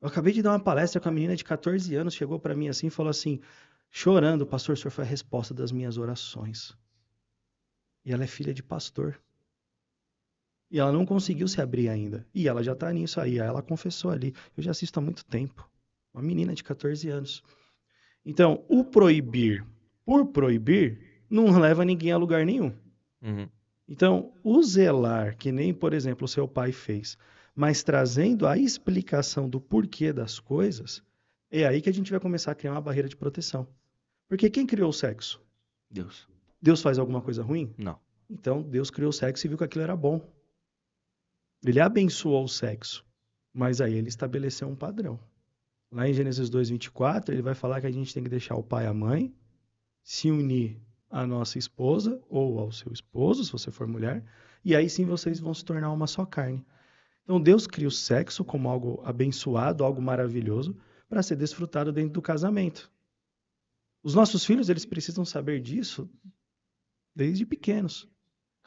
Eu acabei de dar uma palestra com a menina de 14 anos, chegou para mim assim e falou assim, chorando, pastor, o senhor foi a resposta das minhas orações. E ela é filha de pastor. E ela não conseguiu se abrir ainda. E ela já tá nisso aí. Ela confessou ali. Eu já assisto há muito tempo. Uma menina de 14 anos. Então, o proibir por proibir não leva ninguém a lugar nenhum. Uhum. Então, o zelar, que nem, por exemplo, o seu pai fez, mas trazendo a explicação do porquê das coisas, é aí que a gente vai começar a criar uma barreira de proteção. Porque quem criou o sexo? Deus. Deus faz alguma coisa ruim? Não. Então, Deus criou o sexo e viu que aquilo era bom. Ele abençoou o sexo, mas aí ele estabeleceu um padrão. Lá em Gênesis 2:24, ele vai falar que a gente tem que deixar o pai e a mãe se unir a nossa esposa ou ao seu esposo, se você for mulher, e aí sim vocês vão se tornar uma só carne. Então Deus cria o sexo como algo abençoado, algo maravilhoso, para ser desfrutado dentro do casamento. Os nossos filhos, eles precisam saber disso desde pequenos.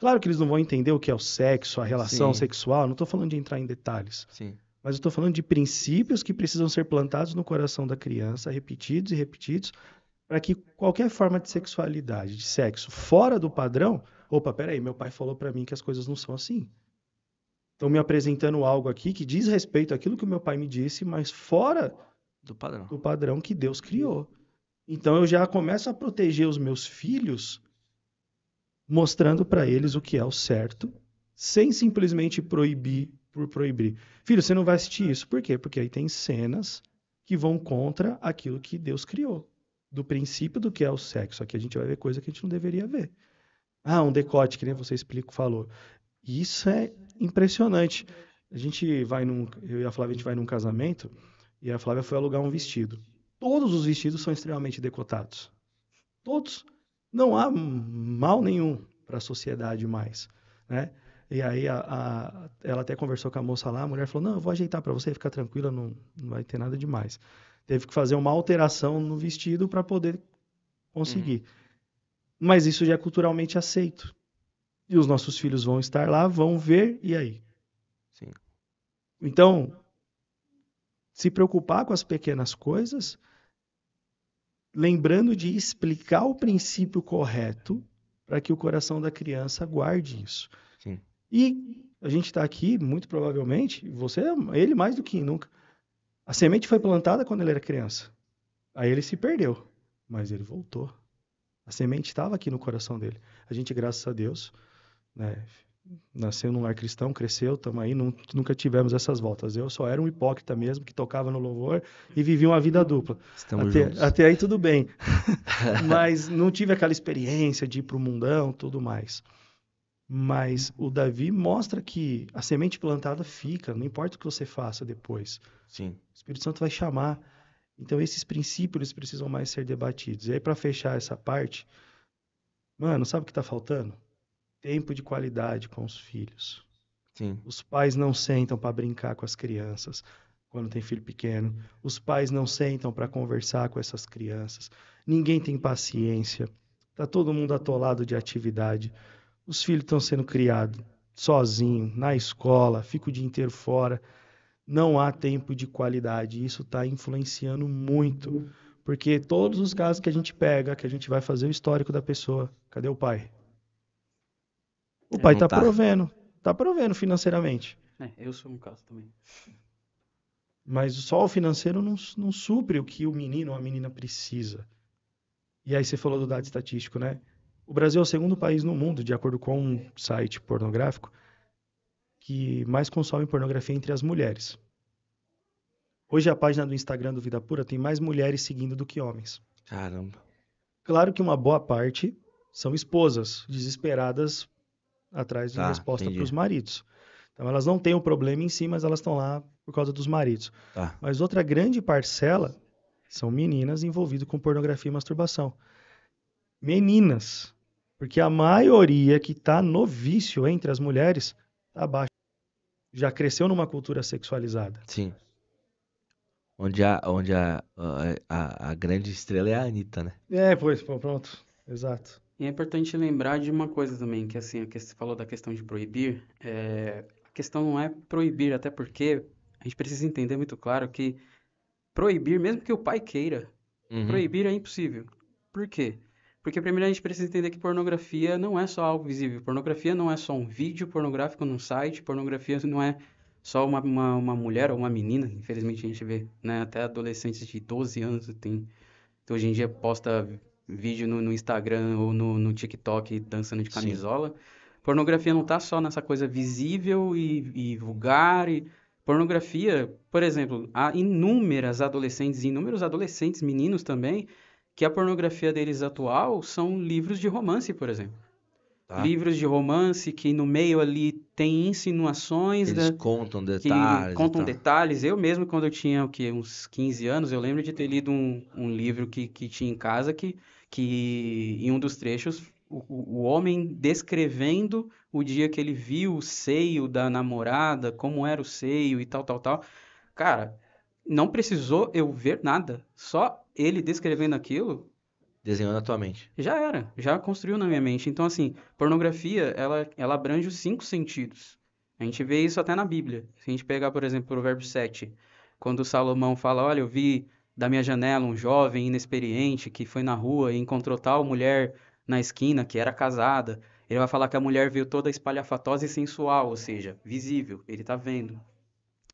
Claro que eles não vão entender o que é o sexo, a relação Sim. sexual, não estou falando de entrar em detalhes. Sim. Mas eu estou falando de princípios que precisam ser plantados no coração da criança, repetidos e repetidos, para que qualquer forma de sexualidade, de sexo fora do padrão, opa, peraí, meu pai falou para mim que as coisas não são assim. Estão me apresentando algo aqui que diz respeito àquilo que o meu pai me disse, mas fora do padrão, do padrão que Deus criou. Então eu já começo a proteger os meus filhos, mostrando para eles o que é o certo, sem simplesmente proibir por proibir. Filho, você não vai assistir isso. Por quê? Porque aí tem cenas que vão contra aquilo que Deus criou do princípio do que é o sexo. Aqui a gente vai ver coisa que a gente não deveria ver. Ah, um decote, que nem você explica, falou. Isso é impressionante. A gente vai num, eu e a Flávia a gente vai num casamento e a Flávia foi alugar um vestido. Todos os vestidos são extremamente decotados. Todos. Não há mal nenhum para a sociedade mais, né? E aí a, a, ela até conversou com a moça lá, a mulher falou: "Não, eu vou ajeitar para você, ficar tranquila, não, não vai ter nada demais" teve que fazer uma alteração no vestido para poder conseguir. Uhum. Mas isso já é culturalmente aceito. E os nossos filhos vão estar lá, vão ver, e aí? Sim. Então, se preocupar com as pequenas coisas, lembrando de explicar o princípio correto para que o coração da criança guarde isso. Sim. E a gente está aqui, muito provavelmente, você, ele mais do que nunca, a semente foi plantada quando ele era criança. Aí ele se perdeu, mas ele voltou. A semente estava aqui no coração dele. A gente, graças a Deus, né, nasceu num lar cristão, cresceu, estamos aí, não, nunca tivemos essas voltas. Eu só era um hipócrita mesmo, que tocava no louvor e vivia uma vida dupla. Estamos até, juntos. até aí tudo bem. *laughs* Mas não tive aquela experiência de ir para o mundão, tudo mais. Mas o Davi mostra que a semente plantada fica, não importa o que você faça depois. Sim. O Espírito Santo vai chamar. Então esses princípios precisam mais ser debatidos. E aí para fechar essa parte, mano, sabe o que está faltando? Tempo de qualidade com os filhos. Sim. Os pais não sentam para brincar com as crianças quando tem filho pequeno. Os pais não sentam para conversar com essas crianças. Ninguém tem paciência. Tá todo mundo atolado de atividade. Os filhos estão sendo criados sozinho, na escola, fica o dia inteiro fora. Não há tempo de qualidade. Isso está influenciando muito. Porque todos os casos que a gente pega, que a gente vai fazer o histórico da pessoa, cadê o pai? O pai está tá. provendo. Está provendo financeiramente. É, eu sou um caso também. Mas só o financeiro não, não supre o que o menino ou a menina precisa. E aí você falou do dado estatístico, né? O Brasil é o segundo país no mundo, de acordo com um site pornográfico, que mais consome pornografia entre as mulheres. Hoje a página do Instagram do Vida Pura tem mais mulheres seguindo do que homens. Caramba. Claro que uma boa parte são esposas desesperadas atrás de Tá, resposta para os maridos. Então elas não têm o problema em si, mas elas estão lá por causa dos maridos. Tá. Mas outra grande parcela são meninas envolvidas com pornografia e masturbação. Meninas. Porque a maioria que está no vício entre as mulheres está abaixo. Já cresceu numa cultura sexualizada. Sim. Onde a, onde a, a, a, a grande estrela é a Anitta, né? É, pois, pronto. Exato. E é importante lembrar de uma coisa também, que assim, a que você falou da questão de proibir, é, a questão não é proibir, até porque a gente precisa entender muito claro que proibir, mesmo que o pai queira, Uhum. proibir é impossível. Por quê? Porque primeiro a gente precisa entender que pornografia não é só algo visível. Pornografia não é só um vídeo pornográfico num site, pornografia não é só uma, uma, uma mulher ou uma menina, infelizmente a gente vê, né? Até adolescentes de 12 anos tem, hoje em dia posta vídeo no, no Instagram ou no, no TikTok dançando de Sim. camisola. Pornografia não tá só nessa coisa visível e, e vulgar. E... Pornografia, por exemplo, há inúmeras adolescentes, inúmeros adolescentes, meninos também, que a pornografia deles atual são livros de romance, por exemplo. Tá. Livros de romance que no meio ali tem insinuações Eles da, contam detalhes. contam tal. detalhes. Eu mesmo, quando eu tinha o quê, uns 15 anos, eu lembro de ter lido um, um livro que, que tinha em casa que, que em um dos trechos o o homem descrevendo o dia que ele viu o seio da namorada, como era o seio e tal, tal, tal. Cara, não precisou eu ver nada. Só ele descrevendo aquilo Desenhando atualmente. já era, já construiu na minha mente. Então, assim, pornografia, ela, ela abrange os cinco sentidos. A gente vê isso até na Bíblia. Se a gente pegar, por exemplo, o Provérbio 7, quando Salomão fala, olha, eu vi da minha janela um jovem inexperiente que foi na rua e encontrou tal mulher na esquina que era casada. Ele vai falar que a mulher veio toda espalhafatosa e sensual, ou seja, visível, ele tá vendo.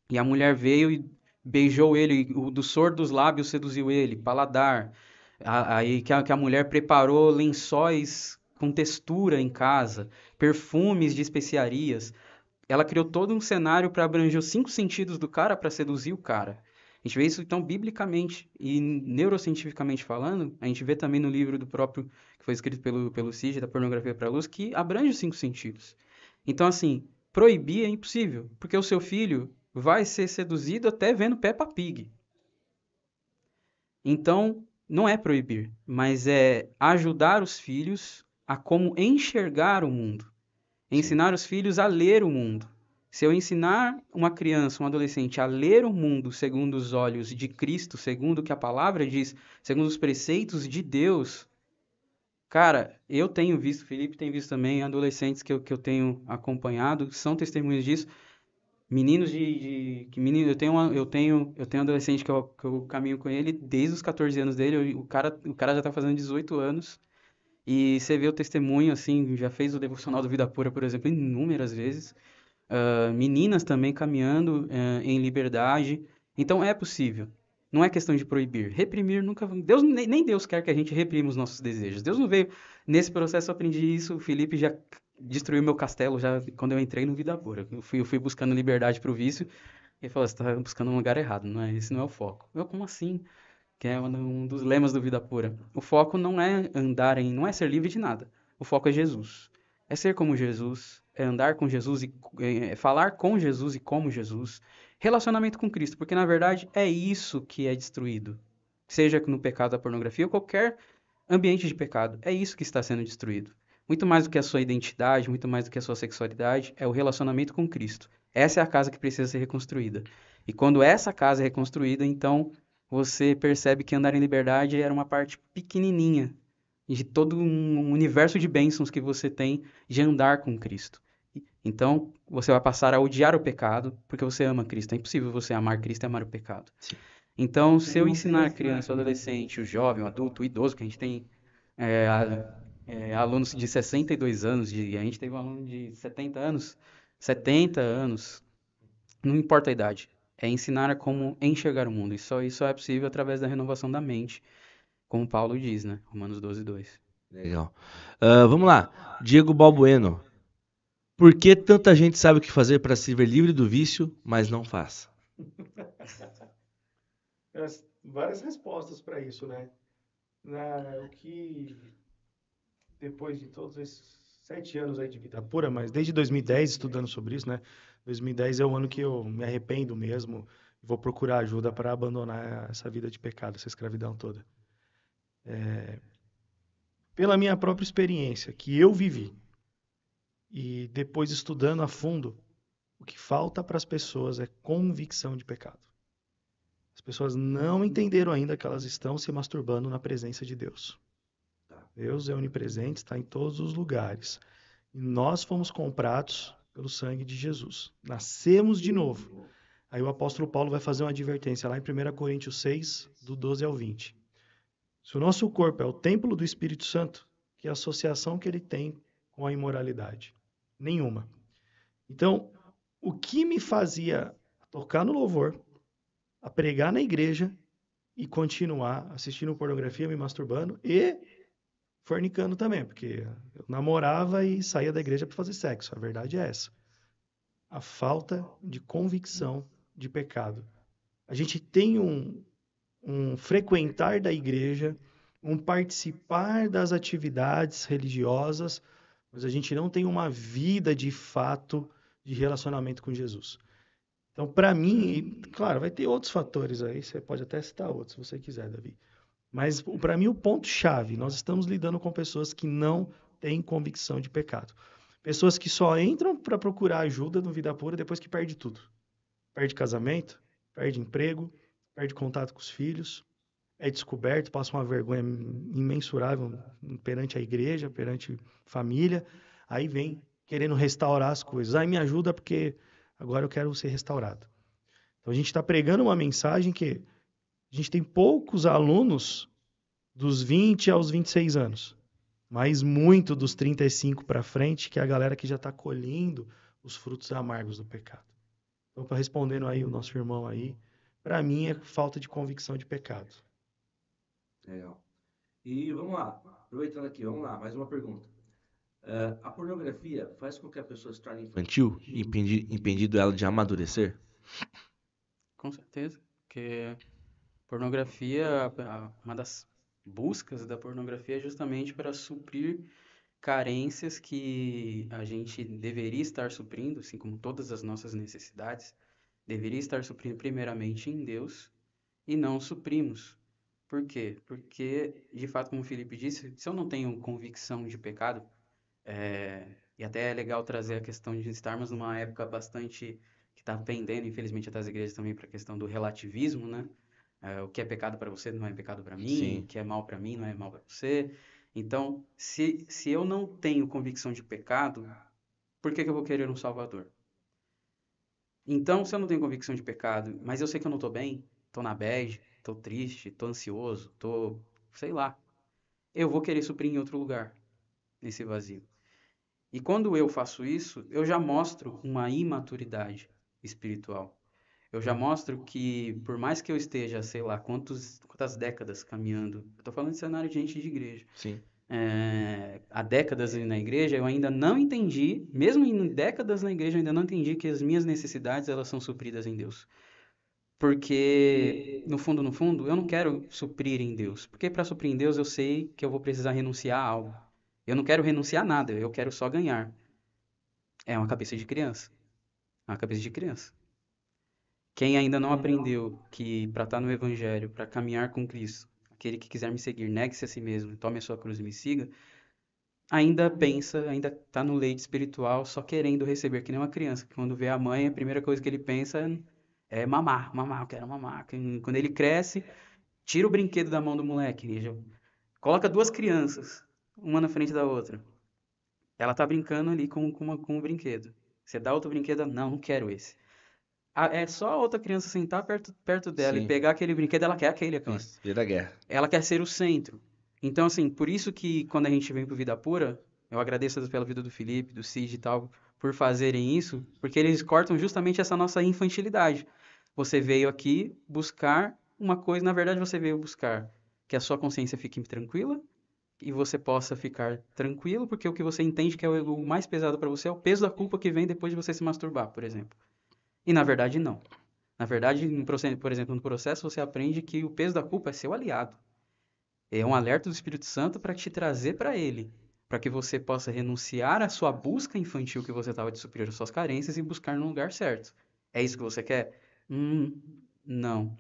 E a mulher veio e beijou ele, o do sor dos lábios seduziu ele, paladar. Aí que a, que a mulher preparou lençóis com textura em casa, perfumes de especiarias. Ela criou todo um cenário para abranger os cinco sentidos do cara para seduzir o cara. A gente vê isso então biblicamente e neurocientificamente falando, a gente vê também no livro do próprio que foi escrito pelo pelo Cid da pornografia para a luz que abrange os cinco sentidos. Então assim, proibir é impossível, porque o seu filho vai ser seduzido até vendo Peppa Pig. Então, não é proibir, mas é ajudar os filhos a como enxergar o mundo. Ensinar os filhos a ler o mundo. Se eu ensinar uma criança, um adolescente a ler o mundo segundo os olhos de Cristo, segundo o que a palavra diz, segundo os preceitos de Deus, cara, eu tenho visto, Felipe tem visto também, adolescentes que eu, que eu tenho acompanhado, são testemunhas disso. Meninos de, de que menino, eu tenho uma, eu tenho eu tenho um adolescente que eu, que eu caminho com ele desde os 14 anos dele, eu- o cara o cara já tá fazendo 18 anos. E você vê o testemunho assim, já fez o devocional do Vida Pura, por exemplo, inúmeras vezes. Ah, meninas também caminhando eh, em liberdade. Então é possível. Não é questão de proibir. Reprimir nunca. Deus, nem Deus quer que a gente reprima os nossos desejos. Deus não veio. Nesse processo eu aprendi isso. O Felipe já destruiu meu castelo já quando eu entrei no Vida Pura. Eu fui, eu fui buscando liberdade pro vício. E ele falou, você tá buscando um lugar errado, não é? Esse não é o foco. Eu, como assim? Que é um dos lemas do Vida Pura. O foco não é andar em, não é ser livre de nada. O foco é Jesus. É ser como Jesus, é andar com Jesus e é falar com Jesus e como Jesus. Relacionamento com Cristo, porque na verdade é isso que é destruído. Seja no pecado da pornografia ou qualquer ambiente de pecado. É isso que está sendo destruído. Muito mais do que a sua identidade, muito mais do que a sua sexualidade, é o relacionamento com Cristo. Essa é a casa que precisa ser reconstruída. E quando essa casa é reconstruída, então você percebe que andar em liberdade era uma parte pequenininha de todo um universo de bênçãos que você tem de andar com Cristo. Então, você vai passar a odiar o pecado porque você ama Cristo. É impossível você amar Cristo e amar o pecado. Sim. Então, se eu ensinar a criança, o adolescente, o jovem, o adulto, o idoso, que a gente tem é, é, alunos de 62 anos, de, a gente teve um aluno de 70 anos, 70 anos, não importa a idade, é ensinar a como enxergar o mundo. E só isso é possível através da renovação da mente, como Paulo diz, né? Romanos 12, 2. Legal. Uh, vamos lá. Diego Balbueno. Por que tanta gente sabe o que fazer para se ver livre do vício, mas não faz? *laughs* Várias respostas para isso, né? Na, o que depois de todos esses sete anos aí de vida pura, mas desde 2010 estudando sobre isso, né? 2010 é o ano que eu me arrependo mesmo, vou procurar ajuda para abandonar essa vida de pecado, essa escravidão toda. É, pela minha própria experiência que eu vivi e depois estudando a fundo, o que falta para as pessoas é convicção de pecado. As pessoas não entenderam ainda que elas estão se masturbando na presença de Deus. Deus é onipresente, está em todos os lugares. E nós fomos comprados pelo sangue de Jesus. Nascemos de novo. Aí o apóstolo Paulo vai fazer uma advertência lá em 1 Coríntios 6, do 12 ao 20. Se o nosso corpo é o templo do Espírito Santo, que é associação que ele tem com a imoralidade? Nenhuma. Então, o que me fazia tocar no louvor, a pregar na igreja e continuar assistindo pornografia, me masturbando e fornicando também, porque eu namorava e saía da igreja para fazer sexo. A verdade é essa. A falta de convicção de pecado. A gente tem um, um frequentar da igreja, um participar das atividades religiosas, mas a gente não tem uma vida de fato de relacionamento com Jesus. Então, para mim, claro, vai ter outros fatores aí, você pode até citar outros, se você quiser, Davi. Mas, para mim, o ponto-chave, nós estamos lidando com pessoas que não têm convicção de pecado. Pessoas que só entram para procurar ajuda no Vida Pura depois que perde tudo. Perde casamento, perde emprego, perde contato com os filhos, é descoberto, passa uma vergonha imensurável perante a igreja, perante família, aí vem querendo restaurar as coisas. Aí me ajuda porque agora eu quero ser restaurado. Então a gente está pregando uma mensagem que a gente tem poucos alunos dos 20 aos 26 anos, mas muito dos 35 para frente, que é a galera que já está colhendo os frutos amargos do pecado. Então, para respondendo aí o nosso irmão aí, para mim é falta de convicção de pecado. Legal. E vamos lá, aproveitando aqui, vamos lá, mais uma pergunta. Uh, a pornografia faz com que a pessoa se torne infantil, impedindo, impedindo ela de amadurecer? Com certeza, porque Pornografia, uma das buscas da pornografia é justamente para suprir carências que a gente deveria estar suprindo, assim como todas as nossas necessidades, deveria estar suprindo primeiramente em Deus e não suprimos. Por quê? Porque, de fato, como o Felipe disse, se eu não tenho convicção de pecado, é, e até é legal trazer a questão de estarmos numa época bastante que está pendendo, infelizmente, até as igrejas também para a questão do relativismo, né? É, o que é pecado para você não é pecado para mim, Sim. o que é mal para mim não é mal para você. Então, se, se eu não tenho convicção de pecado, por que, que eu vou querer um Salvador? Então, se eu não tenho convicção de pecado, mas eu sei que eu não estou bem, estou na bad, estou triste, estou ansioso, estou, sei lá, eu vou querer suprir em outro lugar, nesse vazio. E quando eu faço isso, eu já mostro uma imaturidade espiritual eu já mostro que, por mais que eu esteja, sei lá, quantos, quantas décadas caminhando, eu tô falando de cenário de gente de igreja. Sim. é, há décadas na igreja, eu ainda não entendi, mesmo em décadas na igreja, eu ainda não entendi que as minhas necessidades elas são supridas em Deus. Porque, no fundo, no fundo, eu não quero suprir em Deus. Porque para suprir em Deus, eu sei que eu vou precisar renunciar a algo. Eu não quero renunciar a nada, eu quero só ganhar. É uma cabeça de criança. É uma cabeça de criança. Quem ainda não aprendeu que para estar no Evangelho, para caminhar com Cristo, aquele que quiser me seguir, negue-se a si mesmo, tome a sua cruz e me siga, ainda pensa, ainda está no leite espiritual, só querendo receber, que nem uma criança. Quando vê a mãe, a primeira coisa que ele pensa é mamar, mamar, eu quero mamar. Quando ele cresce, tira o brinquedo da mão do moleque, coloca duas crianças, uma na frente da outra. Ela tá brincando ali com, com, uma, com um brinquedo. Você dá outro brinquedo, não, não quero esse é só a outra criança sentar perto, perto dela Sim. e pegar aquele brinquedo, ela quer aquele, a criança. Isso, vira guerra. Ela quer ser o centro. Então, assim, por isso que quando a gente vem pro Vida Pura, eu agradeço pela vida do Felipe, do Cid e tal, por fazerem isso, porque eles cortam justamente essa nossa infantilidade. Você veio aqui buscar uma coisa, na verdade você veio buscar que a sua consciência fique tranquila e você possa ficar tranquilo, porque o que você entende que é o mais pesado para você é o peso da culpa que vem depois de você se masturbar, por exemplo. E na verdade, não. Na verdade, por exemplo, no processo você aprende que o peso da culpa é seu aliado. É um alerta do Espírito Santo para te trazer para ele, para que você possa renunciar à sua busca infantil que você estava de suprir as suas carências e buscar no lugar certo. É isso que você quer? Hum, não.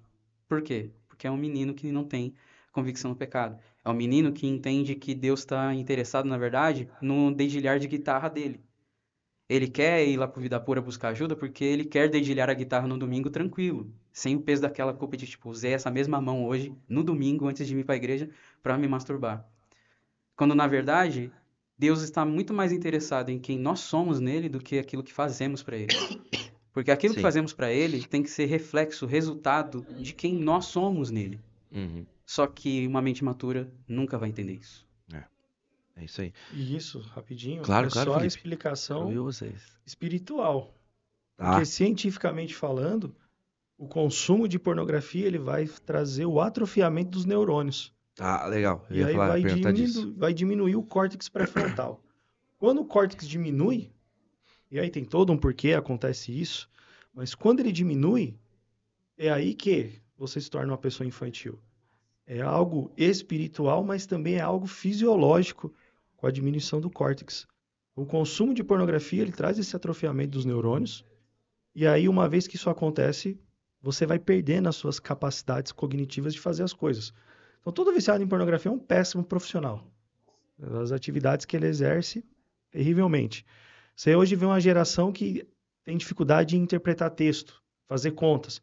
Por quê? Porque é um menino que não tem convicção no pecado. É um menino que entende que Deus está interessado, na verdade, no dedilhar de guitarra dele. Ele quer ir lá pro Vida Pura buscar ajuda porque ele quer dedilhar a guitarra no domingo tranquilo, sem o peso daquela culpa de tipo, usei essa mesma mão hoje, no domingo, antes de ir para a igreja, para me masturbar. Quando na verdade, Deus está muito mais interessado em quem nós somos nele do que aquilo que fazemos para ele. *coughs* Porque aquilo Sim. que fazemos para ele tem que ser reflexo, resultado de quem nós somos nele. Uhum. Só que uma mente matura nunca vai entender isso. É isso aí. E isso, rapidinho, claro, é claro, só Felipe. a explicação espiritual. Ah. Porque cientificamente falando, o consumo de pornografia ele vai trazer o atrofiamento dos neurônios. Ah, legal. Eu e aí falar, vai, diminu vai diminuir o córtex pré-frontal. quando o córtex diminui, e aí tem todo um porquê acontece isso, mas quando ele diminui, é aí que você se torna uma pessoa infantil. É algo espiritual, mas também é algo fisiológico com a diminuição do córtex. O consumo de pornografia ele traz esse atrofiamento dos neurônios, e aí, uma vez que isso acontece, você vai perdendo as suas capacidades cognitivas de fazer as coisas. Então, todo viciado em pornografia é um péssimo profissional. As atividades que ele exerce, terrivelmente. Você hoje vê uma geração que tem dificuldade em interpretar texto, fazer contas.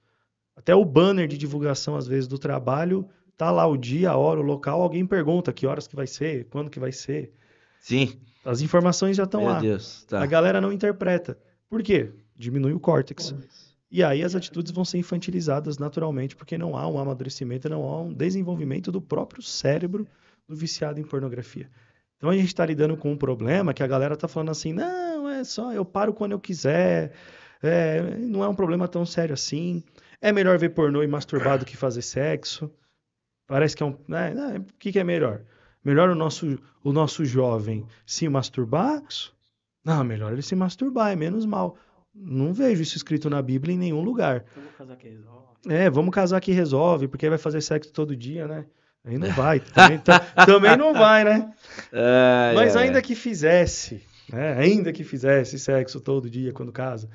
Até o banner de divulgação, às vezes, do trabalho, tá lá o dia, a hora, o local, alguém pergunta que horas que vai ser, quando que vai ser. Sim. As informações já estão lá. Deus, tá. A galera não interpreta. Por quê? Diminui o córtex. E aí as atitudes vão ser infantilizadas naturalmente, porque não há um amadurecimento, não há um desenvolvimento do próprio cérebro do viciado em pornografia. Então a gente está lidando com um problema que a galera está falando assim, não, é só eu paro quando eu quiser, é, não é um problema tão sério assim. É melhor ver pornô e masturbar do que fazer sexo. Parece que é um. Né, né, o que, que é melhor? Melhor o nosso, o nosso jovem se masturbar? Não, melhor ele se masturbar, é menos mal. Não vejo isso escrito na Bíblia em nenhum lugar. Vamos casar que resolve. É, vamos casar que resolve, porque vai fazer sexo todo dia, né? Aí não vai. Também, também não vai, né? *laughs* É, Mas é. ainda que fizesse, né? ainda que fizesse sexo todo dia quando casa,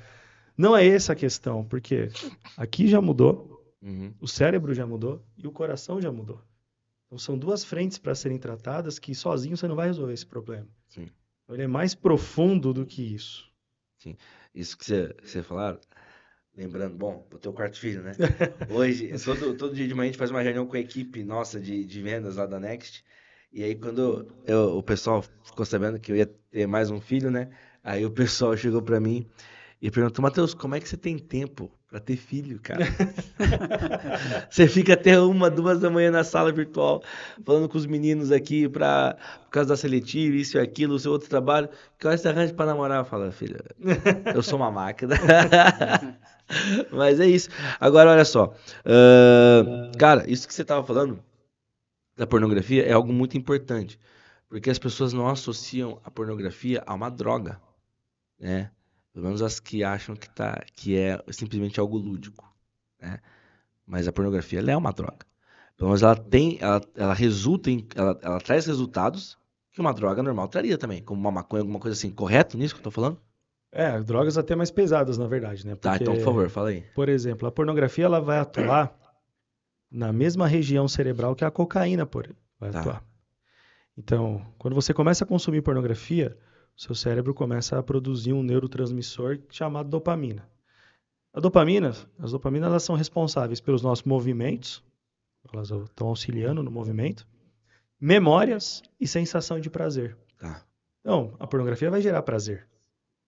não é essa a questão, porque aqui já mudou, Uhum. O cérebro já mudou e o coração já mudou. Então são duas frentes para serem tratadas que sozinho você não vai resolver esse problema. Sim. Então, ele é mais profundo do que isso. Sim. Isso que você, que você falaram, lembrando, bom, o teu quarto filho, né? *laughs* Hoje, todo, todo dia de manhã a gente faz uma reunião com a equipe nossa de, de vendas lá da Next. E aí quando eu, o pessoal ficou sabendo que eu ia ter mais um filho, né? Aí o pessoal chegou para mim e perguntou, Matheus, como é que você tem tempo para ter filho, cara? *laughs* você fica até uma, duas da manhã na sala virtual, falando com os meninos aqui pra, por causa da seletiva, isso e aquilo, o seu outro trabalho. Que hora você arranja pra namorar? Fala, filha, eu sou uma máquina. *laughs* Mas é isso. Agora, olha só. Uh, cara, isso que você tava falando da pornografia é algo muito importante. Porque as pessoas não associam a pornografia a uma droga, né? Pelo menos as que acham que, tá, que é simplesmente algo lúdico, né? Mas a pornografia, é uma droga. Pelo menos ela tem, ela, ela resulta em, ela, ela traz resultados que uma droga normal traria também, como uma maconha, alguma coisa assim. Correto nisso que eu tô falando? É, drogas até mais pesadas, na verdade, né? Tá, então, por favor, fala aí. Por exemplo, a pornografia ela vai atuar na mesma região cerebral que a cocaína, por vai Tá. atuar. Então, quando você começa a consumir pornografia, seu cérebro começa a produzir um neurotransmissor chamado dopamina. A dopamina, as dopaminas elas são responsáveis pelos nossos movimentos, elas estão auxiliando no movimento, memórias e sensação de prazer. Tá. Então, a pornografia vai gerar prazer.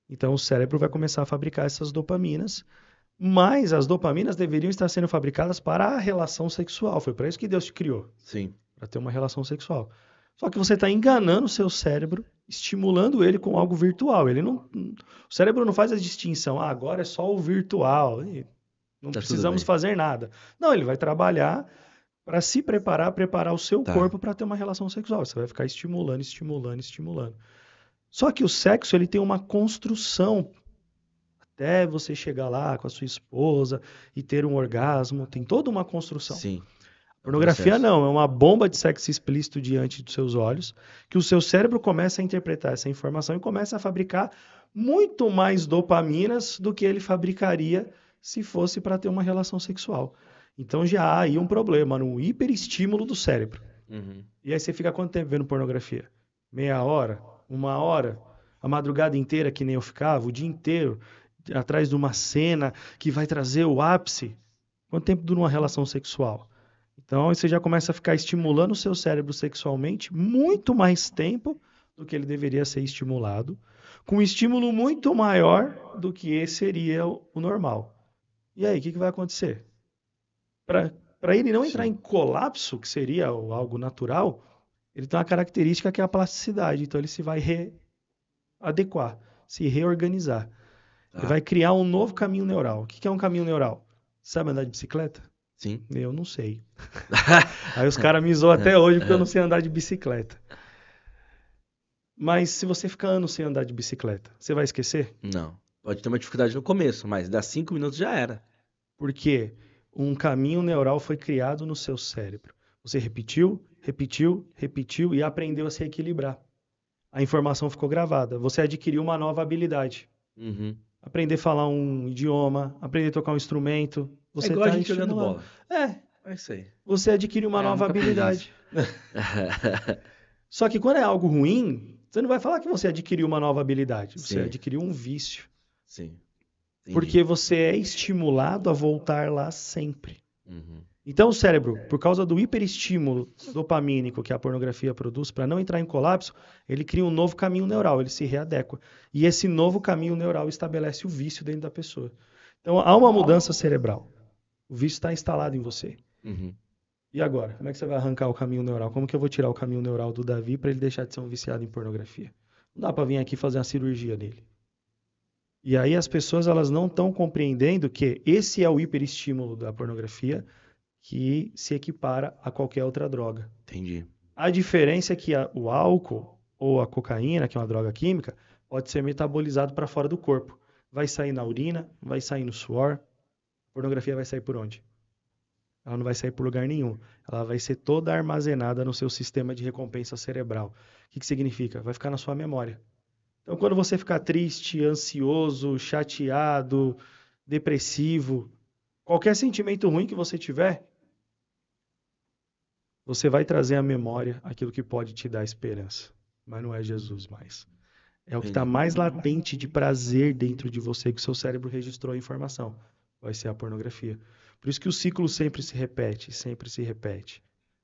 Então, o cérebro vai começar a fabricar essas dopaminas, mas as dopaminas deveriam estar sendo fabricadas para a relação sexual. Foi para isso que Deus te criou, Sim. para ter uma relação sexual. Só que você está enganando o seu cérebro, estimulando ele com algo virtual. Ele não, o cérebro não faz a distinção. Ah, agora é só o virtual. Não Tá precisamos fazer nada. Não, ele vai trabalhar para se preparar, preparar o seu Tá. corpo para ter uma relação sexual. Você vai ficar estimulando, estimulando, estimulando. Só que o sexo ele tem uma construção até você chegar lá com a sua esposa e ter um orgasmo, tem toda uma construção. Sim. Pornografia processo. não, é uma bomba de sexo explícito diante dos seus olhos, que o seu cérebro começa a interpretar essa informação e começa a fabricar muito mais dopaminas do que ele fabricaria se fosse para ter uma relação sexual. Então já há aí um problema no hiperestímulo do cérebro. Uhum. E aí você fica quanto tempo vendo pornografia? Meia hora? Uma hora? A madrugada inteira, que nem eu ficava, o dia inteiro, atrás de uma cena que vai trazer o ápice? Quanto tempo dura uma relação sexual? Então você já começa a ficar estimulando o seu cérebro sexualmente muito mais tempo do que ele deveria ser estimulado, com um estímulo muito maior do que seria o normal. E aí, o que, que vai acontecer? Para ele não entrar Sim. em colapso, que seria algo natural, ele tem uma característica que é a plasticidade. Então ele se vai readequar, se reorganizar. Tá. Ele vai criar um novo caminho neural. O que que é um caminho neural? Sabe andar de bicicleta? Sim. Eu não sei. *laughs* Aí os caras me zoam até hoje porque eu não sei andar de bicicleta. Mas se você ficar anos sem andar de bicicleta, você vai esquecer? Não. Pode ter uma dificuldade no começo, mas dá cinco minutos já era. Porque um caminho neural foi criado no seu cérebro. Você repetiu, repetiu, repetiu e aprendeu a se equilibrar. A informação ficou gravada. Você adquiriu uma nova habilidade. Uhum. Aprender a falar um idioma, aprender a tocar um instrumento. Você é igual a tá gente jogando estimulando. bola. É, É isso aí. você adquire uma É, nova habilidade. *laughs* Só que quando é algo ruim, você não vai falar que você adquiriu uma nova habilidade. Você Sim. adquiriu um vício. Sim. Entendi. Porque você é estimulado a voltar lá sempre. Uhum. Então, o cérebro, por causa do hiperestímulo dopamínico que a pornografia produz, para não entrar em colapso, ele cria um novo caminho neural, ele se readequa. E esse novo caminho neural estabelece o vício dentro da pessoa. Então, há uma mudança cerebral. O vício está instalado em você. Uhum. E agora? Como é que você vai arrancar o caminho neural? Como que eu vou tirar o caminho neural do Davi para ele deixar de ser um viciado em pornografia? Não dá para vir aqui fazer uma cirurgia nele. E aí as pessoas elas não estão compreendendo que esse é o hiperestímulo da pornografia que se equipara a qualquer outra droga. Entendi. A diferença é que a- o álcool ou a cocaína, que é uma droga química, pode ser metabolizado para fora do corpo. Vai sair na urina, vai sair no suor. Pornografia vai sair por onde? Ela não vai sair por lugar nenhum. Ela vai ser toda armazenada no seu sistema de recompensa cerebral. O que, que significa? Vai ficar na sua memória. Então, quando você ficar triste, ansioso, chateado, depressivo, qualquer sentimento ruim que você tiver, você vai trazer à memória aquilo que pode te dar esperança. Mas não é Jesus mais. É o que está mais latente de prazer dentro de você que o seu cérebro registrou a informação. Vai ser a pornografia. Por isso que o ciclo sempre se repete, sempre se repete.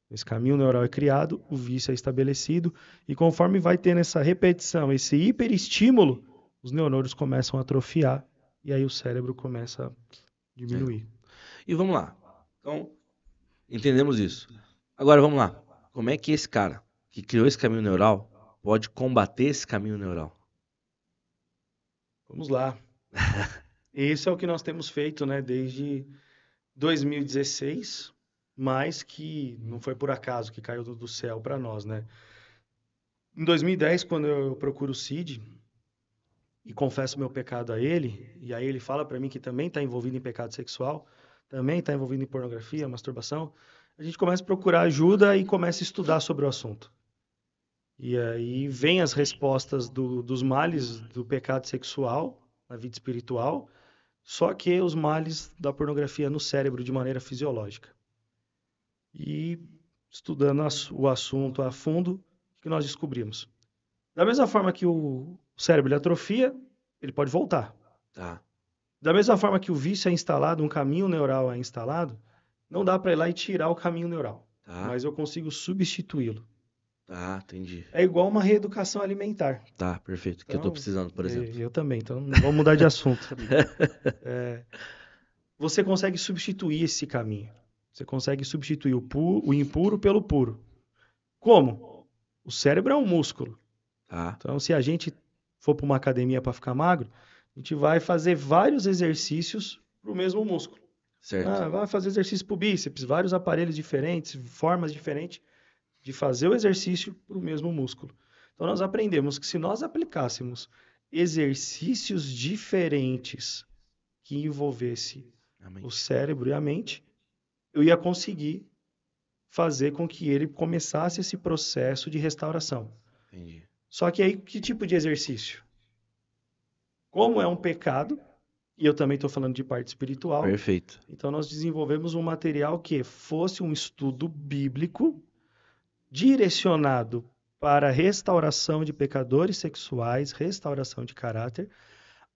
Esse caminho neural é criado, o vício é estabelecido, e conforme vai tendo essa repetição, esse hiperestímulo, os neurônios começam a atrofiar, e aí o cérebro começa a diminuir. E vamos lá. Então, entendemos isso. Agora vamos lá. Como é que esse cara que criou esse caminho neural pode combater esse caminho neural? Vamos lá. *laughs* Isso é o que nós temos feito, né, desde 2016, mas que não foi por acaso que caiu do céu para nós, né? Em 2010, quando eu procuro o Cid e confesso meu pecado a ele, e aí ele fala para mim que também está envolvido em pecado sexual, também está envolvido em pornografia, masturbação, a gente começa a procurar ajuda e começa a estudar sobre o assunto. E aí vem as respostas do, dos males do pecado sexual na vida espiritual, só que os males da pornografia no cérebro de maneira fisiológica. E estudando o assunto a fundo, o que nós descobrimos? Da mesma forma que o cérebro atrofia, ele pode voltar. Tá. Da mesma forma que o vício é instalado, um caminho neural é instalado, não dá para ir lá e tirar o caminho neural. Tá. Mas eu consigo substituí-lo. Tá, entendi. É igual uma reeducação alimentar. Tá, perfeito. que eu Então, precisando, por exemplo. Eu, eu também, então vamos mudar de assunto. *laughs* É, você consegue substituir esse caminho. Você consegue substituir o, pu- o impuro pelo puro. Como? O cérebro é um músculo. Tá, Então, se a gente for para uma academia para ficar magro, a gente vai fazer vários exercícios para o mesmo músculo. certo. Ah, vai fazer exercício para o bíceps, vários aparelhos diferentes, formas diferentes de fazer o exercício para o mesmo músculo. Então, nós aprendemos que se nós aplicássemos exercícios diferentes que envolvesse Amém. o cérebro e a mente, eu ia conseguir fazer com que ele começasse esse processo de restauração. Entendi. Só que aí, que tipo de exercício? Como é um pecado, e eu também estou falando de parte espiritual, Perfeito. então nós desenvolvemos um material que fosse um estudo bíblico direcionado para restauração de pecadores sexuais, restauração de caráter,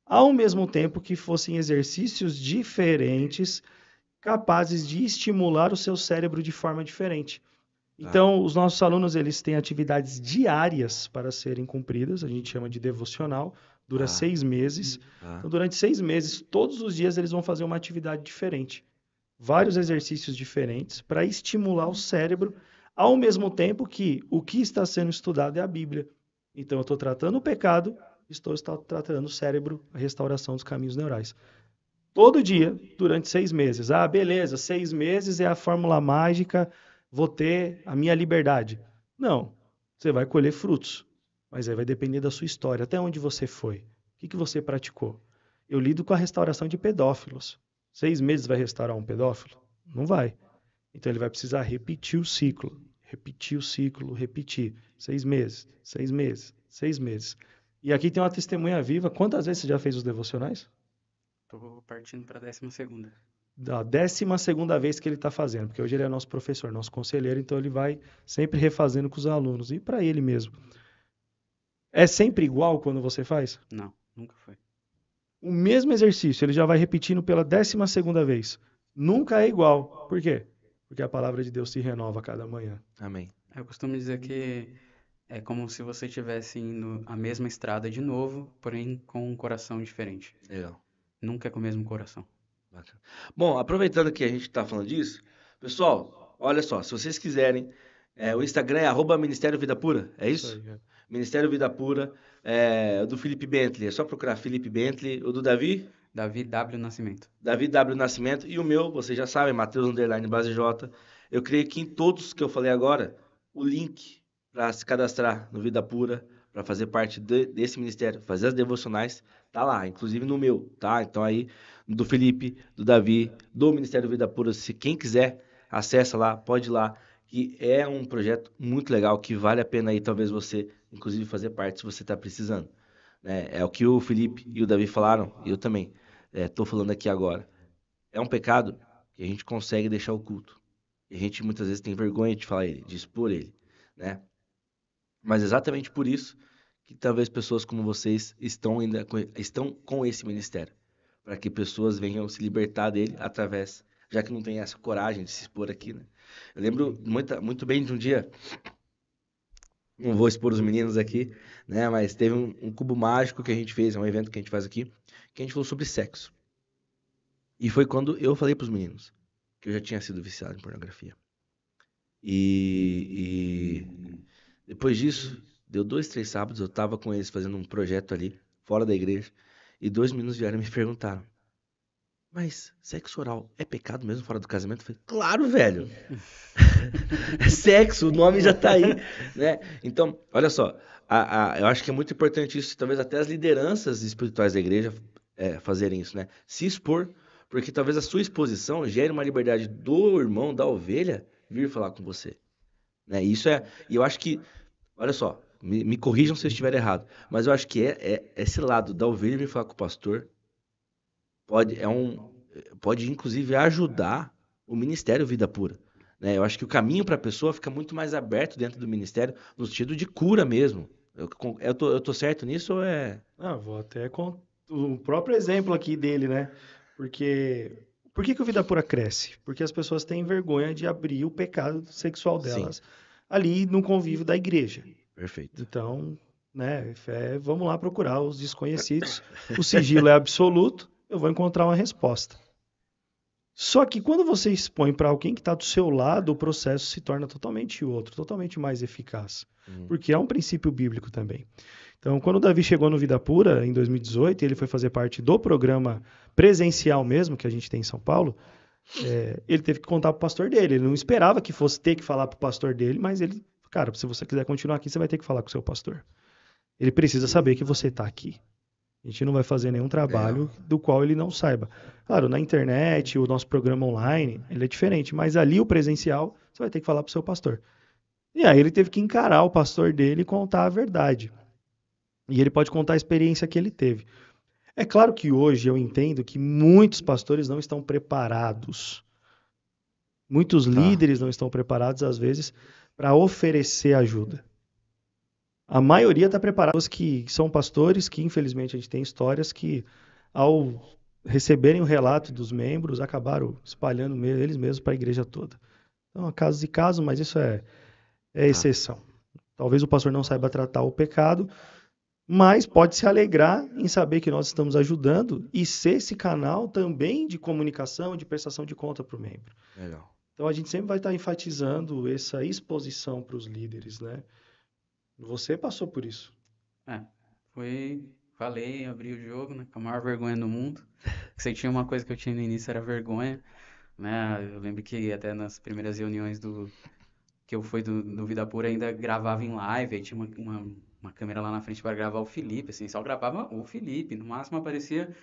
ao mesmo tempo que fossem exercícios diferentes capazes de estimular o seu cérebro de forma diferente. Tá. Então, os nossos alunos eles têm atividades diárias para serem cumpridas, a gente chama de devocional, dura Ah. seis meses. Tá. Então, durante seis meses, todos os dias eles vão fazer uma atividade diferente. Vários exercícios diferentes para estimular o cérebro, ao mesmo tempo que o que está sendo estudado é a Bíblia. Então, eu estou tratando o pecado, estou tratando o cérebro, a restauração dos caminhos neurais. Todo dia, durante seis meses. Ah, beleza, seis meses é a fórmula mágica, vou ter a minha liberdade. Não, você vai colher frutos. Mas aí vai depender da sua história. Até onde você foi? O que, que você praticou? Eu lido com a restauração de pedófilos. Seis meses vai restaurar um pedófilo? Não vai. Então ele vai precisar repetir o ciclo. Repetir o ciclo, repetir. Seis meses, seis meses, seis meses. E aqui tem uma testemunha viva. Quantas vezes você já fez os devocionais? Tô partindo pra décima segunda. Da décima segunda vez que ele está fazendo, porque hoje ele é nosso professor, nosso conselheiro, então ele vai sempre refazendo com os alunos e para ele mesmo. É sempre igual quando você faz? Não, nunca foi. O mesmo exercício, ele já vai repetindo pela décima segunda vez. Nunca é igual. Por quê? Porque a palavra de Deus se renova a cada manhã. Amém. Eu costumo dizer que é como se você estivesse indo a mesma estrada de novo, porém com um coração diferente. Legal. Nunca é com o mesmo coração. Bacana. Bom, aproveitando que a gente está falando disso, pessoal, olha só, se vocês quiserem, é, o Instagram é arroba Ministério Vida Pura, é isso? aí, é. Ministério Vida Pura, é, o do Felipe Bentley, é só procurar Felipe Bentley, o do Davi, Davi W. Nascimento. Davi W Nascimento, e o meu, vocês já sabem, Matheus Underline Base J. Eu creio que em todos que eu falei agora, o link para se cadastrar no Vida Pura, para fazer parte de- desse ministério, fazer as devocionais, tá lá, inclusive no meu, tá? Então aí, do Felipe, do Davi, do Ministério Vida Pura, se quem quiser, acessa lá, pode ir lá, que é um projeto muito legal, que vale a pena aí, talvez você, inclusive, fazer parte se você está precisando. né? É o que o Felipe e o Davi falaram, e eu também estou falando aqui agora. É um pecado que a gente consegue deixar oculto. E a gente muitas vezes tem vergonha de falar ele, de expor ele, né? Mas exatamente por isso que talvez pessoas como vocês estão ainda com, estão com esse ministério, para que pessoas venham se libertar dele através, já que não tem essa coragem de se expor aqui, né? Eu lembro muita, muito bem de um dia, não vou expor os meninos aqui, né? Mas teve um, um cubo mágico que a gente fez, é um evento que a gente faz aqui, que a gente falou sobre sexo. E foi quando eu falei para os meninos que eu já tinha sido viciado em pornografia. E, e depois disso, deu dois, três sábados, eu tava com eles fazendo um projeto ali, fora da igreja, e dois meninos vieram e me perguntaram: mas sexo oral é pecado mesmo fora do casamento? Eu falei, claro, velho. *laughs* é sexo, o nome já tá aí, né? Então, olha só, a, a, eu acho que é muito importante isso, talvez até as lideranças espirituais da igreja é, fazerem isso, né? Se expor, porque talvez a sua exposição gere uma liberdade do irmão, da ovelha, vir falar com você. Né? Isso é, e eu acho que, olha só, me, me corrijam se eu estiver errado, mas eu acho que é, é esse lado da ovelha vir falar com o pastor pode é um pode inclusive ajudar o ministério Vida Pura. Né? Eu acho que o caminho para a pessoa fica muito mais aberto dentro do ministério, no sentido de cura mesmo. Eu, eu, tô, eu tô certo nisso ou é. Ah, vou até com o próprio exemplo aqui dele, né? Porque. Por que, que o Vida Pura cresce? Porque as pessoas têm vergonha de abrir o pecado sexual delas Sim. ali no convívio da igreja. Perfeito. Então, né, é, vamos lá procurar os desconhecidos. O sigilo é absoluto, eu vou encontrar uma resposta. Só que quando você expõe para alguém que está do seu lado, o processo se torna totalmente outro, totalmente mais eficaz. Uhum. Porque é um princípio bíblico também. Então, quando o Davi chegou no Vida Pura, em 2018, ele foi fazer parte do programa presencial mesmo, que a gente tem em São Paulo, é, ele teve que contar para o pastor dele. Ele não esperava que fosse ter que falar para o pastor dele, mas ele, cara, se você quiser continuar aqui, você vai ter que falar com o seu pastor. Ele precisa saber que você está aqui. A gente não vai fazer nenhum trabalho é. do qual ele não saiba. Claro, na internet, o nosso programa online, ele é diferente, mas ali o presencial, você vai ter que falar para o seu pastor. E aí ele teve que encarar o pastor dele e contar a verdade. E ele pode contar a experiência que ele teve. É claro que hoje eu entendo que muitos pastores não estão preparados. Muitos tá. líderes não estão preparados, às vezes, para oferecer ajuda. A maioria está preparada. Os que são pastores, que infelizmente a gente tem histórias que, ao receberem o relato dos membros, acabaram espalhando eles mesmos para a igreja toda. Então, casos e casos, mas isso é, é tá. exceção. Talvez o pastor não saiba tratar o pecado, mas pode se alegrar em saber que nós estamos ajudando e ser esse canal também de comunicação, de prestação de conta para o membro. Legal. Então a gente sempre vai estar enfatizando essa exposição para os líderes, né? Você passou por isso. É, foi. Falei, abri o jogo, né? Com a maior vergonha do mundo. *laughs* Se tinha uma coisa que eu tinha no início era vergonha. Né? Eu lembro que até nas primeiras reuniões do que eu fui do, do Vida Pura ainda gravava em live, aí tinha uma, uma, uma câmera lá na frente para gravar o Felipe, assim, só gravava o Felipe, no máximo aparecia,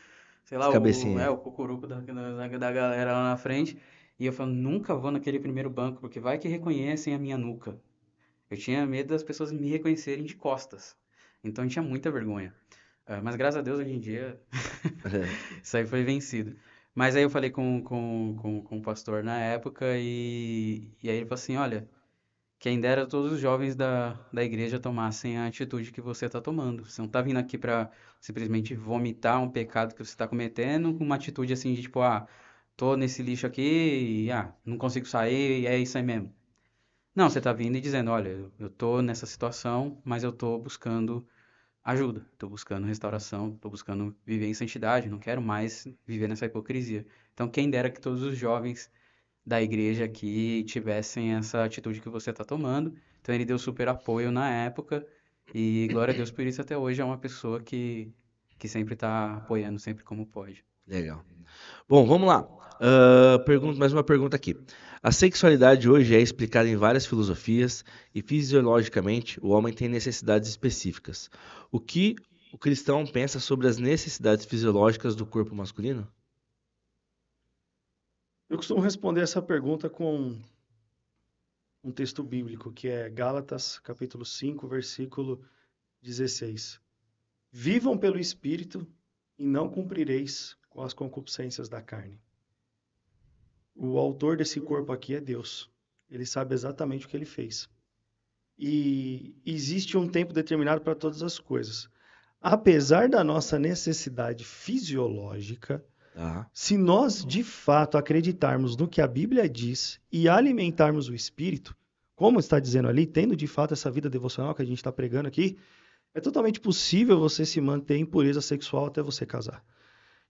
sei lá, o, é, o cucuruco da, da, da galera lá na frente, e eu falo, nunca vou naquele primeiro banco, porque vai que reconhecem a minha nuca, eu tinha medo das pessoas me reconhecerem de costas. Então eu tinha muita vergonha. Uh, mas graças a Deus, hoje em dia, *laughs* *laughs* isso aí foi vencido. Mas aí eu falei com, com, com, com o pastor na época e, e aí ele falou assim, olha, quem dera todos os jovens da, da igreja tomassem a atitude que você está tomando. Você não está vindo aqui para simplesmente vomitar um pecado que você está cometendo com uma atitude assim de tipo, ah, tô nesse lixo aqui e ah, não consigo sair e é isso aí mesmo. Não, você está vindo e dizendo, olha, eu estou nessa situação, mas eu estou buscando ajuda, estou buscando restauração, estou buscando viver em santidade, não quero mais viver nessa hipocrisia. Então, quem dera que todos os jovens da igreja aqui tivessem essa atitude que você está tomando. Então, ele deu super apoio na época e glória a Deus por isso até hoje é uma pessoa que, que sempre está apoiando, sempre como pode. Legal. Bom, vamos lá. Uh, pergunta, mais uma pergunta aqui. A sexualidade hoje é explicada em várias filosofias e fisiologicamente o homem tem necessidades específicas. O que o cristão pensa sobre as necessidades fisiológicas do corpo masculino? Eu costumo responder essa pergunta com um texto bíblico, que é Gálatas, capítulo 5, versículo 16. Vivam pelo Espírito e não cumprireis com as concupiscências da carne. O autor desse corpo aqui é Deus. Ele sabe exatamente o que ele fez. E existe um tempo determinado para todas as coisas. Apesar da nossa necessidade fisiológica, se nós de fato acreditarmos no que a Bíblia diz e alimentarmos o espírito, como está dizendo ali, tendo de fato essa vida devocional que a gente está pregando aqui, é totalmente possível você se manter em pureza sexual até você casar.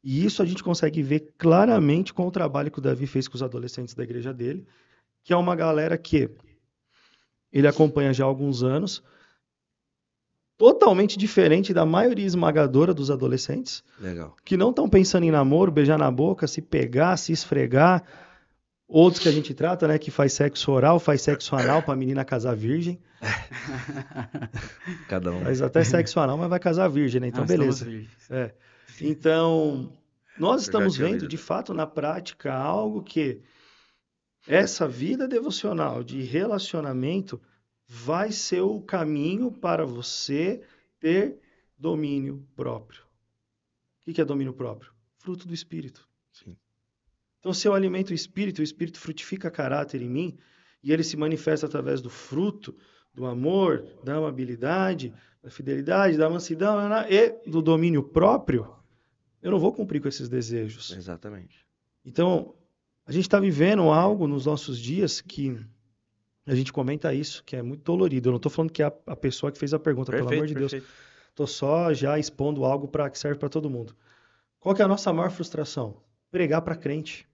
E isso a gente consegue ver claramente com o trabalho que o Davi fez com os adolescentes da igreja dele, que é uma galera que ele acompanha já há alguns anos. Totalmente diferente da maioria esmagadora dos adolescentes. Legal. Que não estão pensando em namoro, beijar na boca, se pegar, se esfregar. Outros que a gente trata, né, que faz sexo oral, faz sexo anal para a menina casar virgem. *laughs* Cada um. Faz até sexo anal, mas vai casar virgem, né? Então, Nós beleza. É. Então, nós estamos vendo, ouvido. de fato, na prática, algo que essa vida devocional de relacionamento vai ser o caminho para você ter domínio próprio. O que é domínio próprio? Fruto do Espírito. Sim. Então, se eu alimento o Espírito, o Espírito frutifica caráter em mim, e ele se manifesta através do fruto, do amor, da amabilidade, da fidelidade, da mansidão e do domínio próprio, eu não vou cumprir com esses desejos. Exatamente. Então, a gente está vivendo algo nos nossos dias que a gente comenta isso, que é muito dolorido. Eu não estou falando que é a, a pessoa que fez a pergunta, pelo amor de Deus. perfeito. Estou só já expondo algo para que serve para todo mundo. Qual que é a nossa maior frustração? Pregar para crente.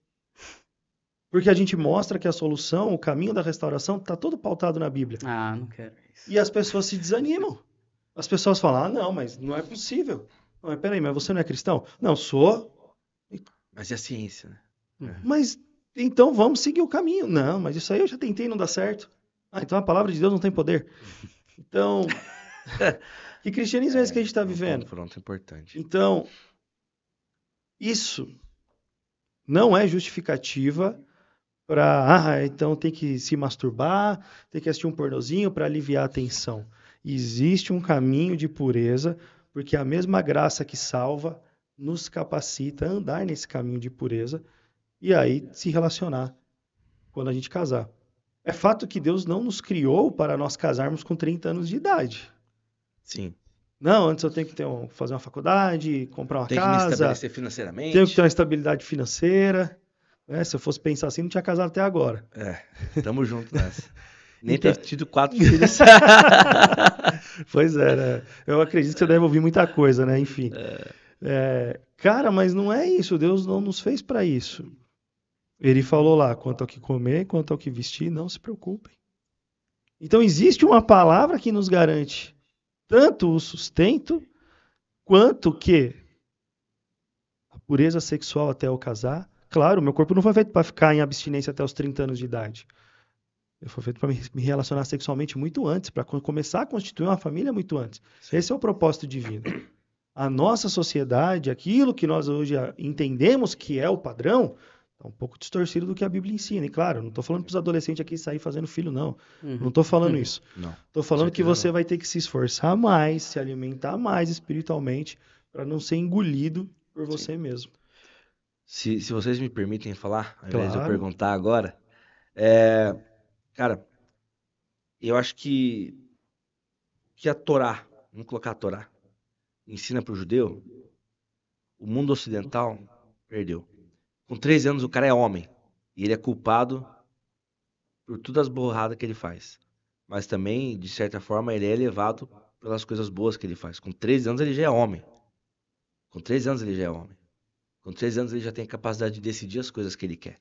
Porque a gente mostra que a solução, o caminho da restauração, está todo pautado na Bíblia. Ah, não quero isso. E as pessoas se desanimam. As pessoas falam: ah, não, mas não é possível. Não, mas peraí, mas você não é cristão? Não, sou. Mas é a ciência, né? Mas então vamos seguir o caminho. Não, mas isso aí eu já tentei e não dá certo. Ah, então a palavra de Deus não tem poder. Então, *laughs* que cristianismo é esse que a gente está vivendo? Pronto, importante. Então, isso não é justificativa para, ah, então tem que se masturbar, tem que assistir um pornozinho para aliviar a tensão. Existe um caminho de pureza, porque a mesma graça que salva nos capacita a andar nesse caminho de pureza e aí se relacionar quando a gente casar. É fato que Deus não nos criou para nós casarmos com 30 anos de idade. Sim. Não, antes eu tenho que ter um- fazer uma faculdade, comprar uma Tem que me casa, estabelecer financeiramente. tenho que ter uma estabilidade financeira. né? Se eu fosse pensar assim, não tinha casado até agora. É, tamo junto nessa. *laughs* Nem Então- ter tido quatro filhos. *laughs* Pois é, né? Eu acredito que você deve ouvir muita coisa, né? Enfim. É, cara, mas não é isso. Deus não nos fez para isso. Ele falou lá: quanto ao que comer, quanto ao que vestir, não se preocupem. Então existe uma palavra que nos garante tanto o sustento quanto que a pureza sexual até eu casar. Claro, meu corpo não foi feito para ficar em abstinência até os 30 anos de idade. Ele foi feito para me relacionar sexualmente muito antes, para começar a constituir uma família muito antes. Esse é o propósito divino. A nossa sociedade, aquilo que nós hoje entendemos que é o padrão, é um pouco distorcido do que a Bíblia ensina. E claro, não estou falando para os adolescentes aqui sair fazendo filho, não. Não estou falando Uhum. isso. Estou falando que você não. vai ter que se esforçar mais, se alimentar mais espiritualmente, para não ser engolido por você mesmo. Se, se vocês me permitem falar, ao invés de eu perguntar agora, é, cara, eu acho que, que a Torá, vamos colocar a Torá, ensina para o judeu, o mundo ocidental perdeu. Com 13 anos o cara é homem e ele é culpado por todas as borradas que ele faz. Mas também, de certa forma, ele é elevado pelas coisas boas que ele faz. Com 13 anos ele já é homem. Com 13 anos ele já é homem. Com 13 anos ele já tem a capacidade de decidir as coisas que ele quer.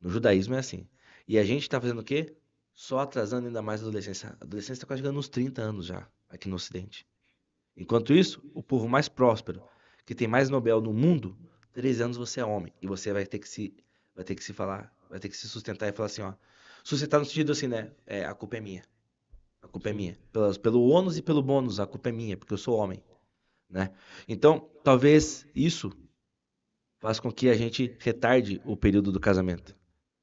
No judaísmo é assim. E a gente tá fazendo o quê? Só atrasando ainda mais a adolescência. A adolescência está quase chegando nos 30 anos já, aqui no Ocidente. Enquanto isso, o povo mais próspero, que tem mais Nobel no mundo, 13 anos você é homem. E você vai ter que se, vai ter que se falar, vai ter que se sustentar e falar assim, ó. Sustentar no sentido assim, né? É, a culpa é minha. A culpa é minha. Pelas, pelo ônus e pelo bônus, a culpa é minha, porque eu sou homem. Né? Então, talvez isso faz com que a gente retarde o período do casamento.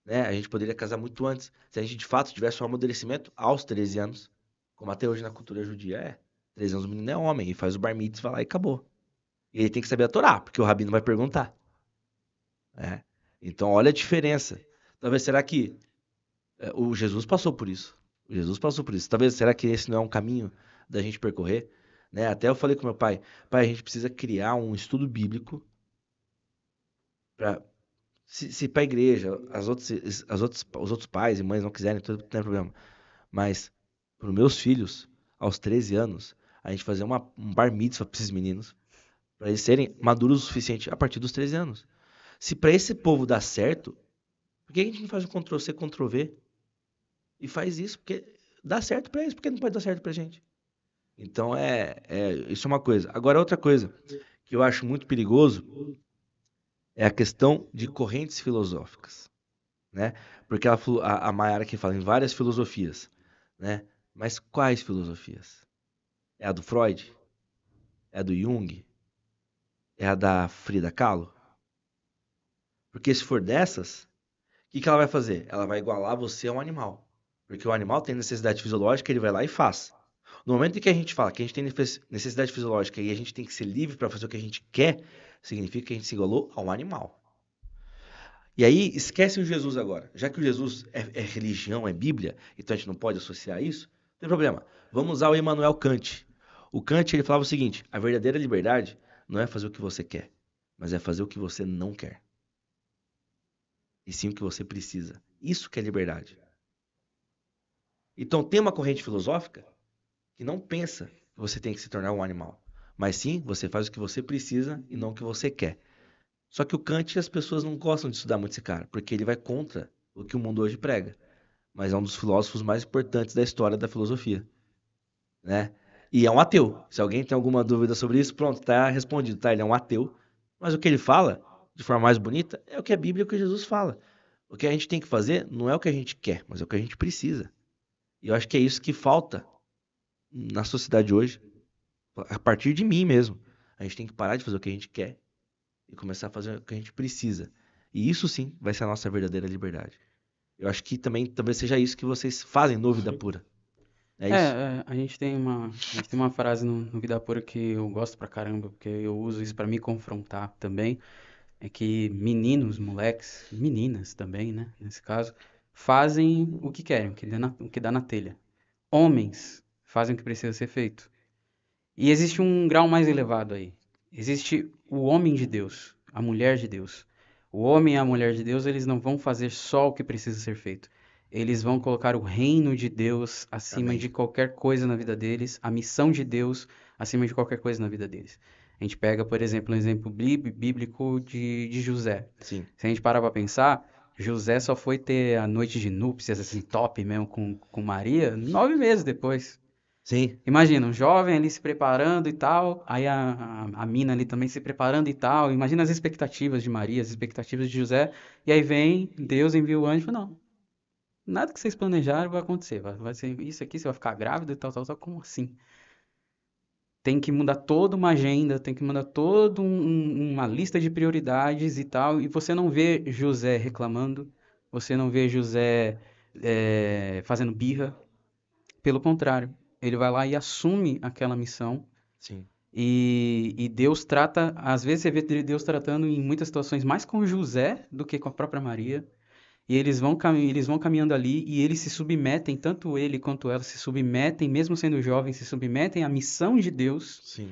Né? A gente poderia casar muito antes. Se a gente de fato tivesse um amadurecimento aos 13 anos, como até hoje na cultura judia é. 13 anos o menino é homem e faz o bar mitzvah lá e acabou. E ele tem que saber a Torá, porque o rabino vai perguntar. É. Então, olha a diferença. Talvez será que é, o Jesus passou por isso. O Jesus passou por isso. Talvez será que esse não é um caminho da gente percorrer? Né? Até eu falei com meu pai, pai, a gente precisa criar um estudo bíblico para se, se para a igreja, as outras, as outras, os outros pais e mães não quiserem, tudo não tem problema. Mas para os meus filhos, aos 13 anos, a gente fazer uma, um bar mitzvah para esses meninos, para eles serem maduros o suficiente a partir dos 13 anos. Se para esse povo dar certo, por que a gente não faz um Ctrl-C, Ctrl-V? E faz isso, porque dá certo para eles, porque não pode dar certo pra gente. Então é, é isso é uma coisa. Agora outra coisa que eu acho muito perigoso é a questão de correntes filosóficas, né? Porque a, a Mayara aqui fala em várias filosofias, né? Mas quais filosofias? É a do Freud? É a do Jung? É a da Frida Kahlo? Porque se for dessas, o que, que ela vai fazer? Ela vai igualar você a um animal. Porque o animal tem necessidade fisiológica, ele vai lá e faz. No momento em que a gente fala que a gente tem necessidade fisiológica e a gente tem que ser livre para fazer o que a gente quer, significa que a gente se igualou a um animal. E aí, esquece o Jesus agora. Já que o Jesus é, é, religião, é Bíblia, então a gente não pode associar isso, não tem problema. Vamos usar o Immanuel Kant. O Kant ele falava o seguinte: a verdadeira liberdade não é fazer o que você quer, mas é fazer o que você não quer. E sim o que você precisa. Isso que é liberdade. Então tem uma corrente filosófica que não pensa que você tem que se tornar um animal, mas sim você faz o que você precisa e não o que você quer. Só que o Kant as pessoas não gostam de estudar muito esse cara, porque ele vai contra o que o mundo hoje prega. Mas é um dos filósofos mais importantes da história da filosofia, né? E é um ateu. Se alguém tem alguma dúvida sobre isso, pronto, tá respondido, tá? Ele é um ateu. Mas o que ele fala, de forma mais bonita, é o que a Bíblia e o que Jesus fala. O que a gente tem que fazer não é o que a gente quer, mas é o que a gente precisa. E eu acho que é isso que falta na sociedade hoje, a partir de mim mesmo. A gente tem que parar de fazer o que a gente quer e começar a fazer o que a gente precisa. E isso sim vai ser a nossa verdadeira liberdade. Eu acho que também talvez seja isso que vocês fazem no Vida Pura. É, isso? É, é a gente tem uma, a gente tem uma frase no, no, Vida Pura que eu gosto pra caramba, porque eu uso isso para me confrontar também. É que meninos, moleques, meninas também, né, nesse caso, fazem o que querem, o que dá na, o que dá na telha. Homens fazem o que precisa ser feito. E existe um grau mais elevado aí. Existe o homem de Deus, a mulher de Deus. O homem e a mulher de Deus, eles não vão fazer só o que precisa ser feito. Eles vão colocar o reino de Deus acima Amém. de qualquer coisa na vida deles, a missão de Deus acima de qualquer coisa na vida deles. A gente pega, por exemplo, um exemplo bíblico de, de José. Sim. Se a gente parar para pensar, José só foi ter a noite de núpcias, assim, top mesmo, com, com Maria, nove meses depois. Sim. Imagina, um jovem ali se preparando e tal, aí a, a, a, mina ali também se preparando e tal. Imagina as expectativas de Maria, as expectativas de José. E aí vem, Deus envia o anjo não, nada que vocês planejaram vai acontecer. Vai, vai ser isso aqui, você vai ficar grávida e tal, tal, tal. Como assim? Tem que mudar toda uma agenda, tem que mudar toda um, uma lista de prioridades e tal. E você não vê José reclamando, você não vê José é, fazendo birra. Pelo contrário, ele vai lá e assume aquela missão. Sim. E, e, Deus trata, às vezes você vê Deus tratando em muitas situações mais com José do que com a própria Maria. E eles vão, eles vão caminhando ali e eles se submetem, tanto ele quanto ela se submetem, mesmo sendo jovens, se submetem à missão de Deus. Sim.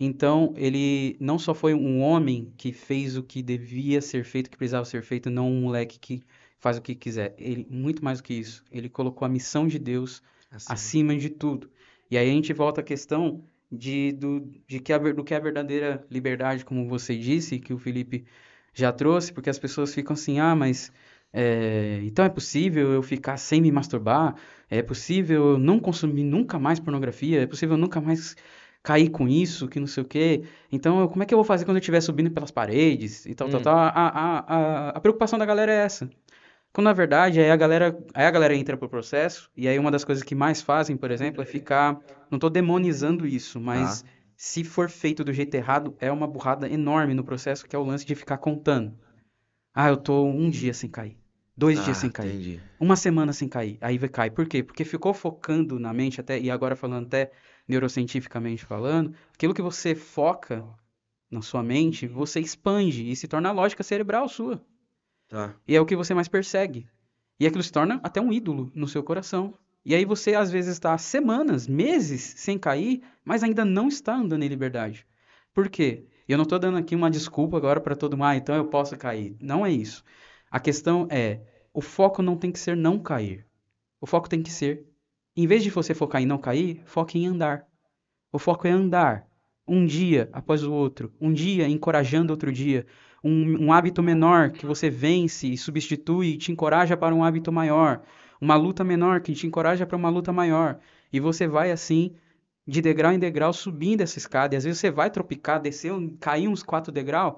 Então, ele não só foi um homem que fez o que devia ser feito, que precisava ser feito, não um moleque que faz o que quiser. Ele, muito mais do que isso, ele colocou a missão de Deus acima. acima de tudo. E aí a gente volta à questão de, do, de que a, do que é a verdadeira liberdade, como você disse, que o Felipe já trouxe, porque as pessoas ficam assim, ah, mas é, então é possível eu ficar sem me masturbar? É possível eu não consumir nunca mais pornografia? É possível eu nunca mais cair com isso, que não sei o quê? Então, como é que eu vou fazer quando eu estiver subindo pelas paredes e tal, hum. tal, tal? A, a, a, a preocupação da galera é essa. Quando na verdade aí a galera, aí a galera entra pro processo e aí uma das coisas que mais fazem, por exemplo, é ficar, não estou demonizando isso, mas ah. se for feito do jeito errado, é uma burrada enorme no processo, que é o lance de ficar contando. Ah, eu tô um dia sem cair. Dois ah, dias sem cair. Entendi. Uma semana sem cair. Aí vai cair. Por quê? Porque ficou focando na mente até, e agora falando até neurocientificamente falando, aquilo que você foca na sua mente, você expande e se torna lógica cerebral sua. Tá. E é o que você mais persegue. E aquilo se torna até um ídolo no seu coração. E aí você, às vezes, está semanas, meses sem cair, mas ainda não está andando em liberdade. Por quê? E eu não estou dando aqui uma desculpa agora para todo mundo, ah, então eu posso cair. Não é isso. A questão é, o foco não tem que ser não cair. O foco tem que ser, em vez de você focar em não cair, foque em andar. O foco é andar, um dia após o outro, um dia encorajando outro dia, um, um hábito menor que você vence e substitui e te encoraja para um hábito maior, uma luta menor que te encoraja para uma luta maior. E você vai assim de degrau em degrau, subindo essa escada. E às vezes você vai tropicar, descer, cair uns quatro degraus,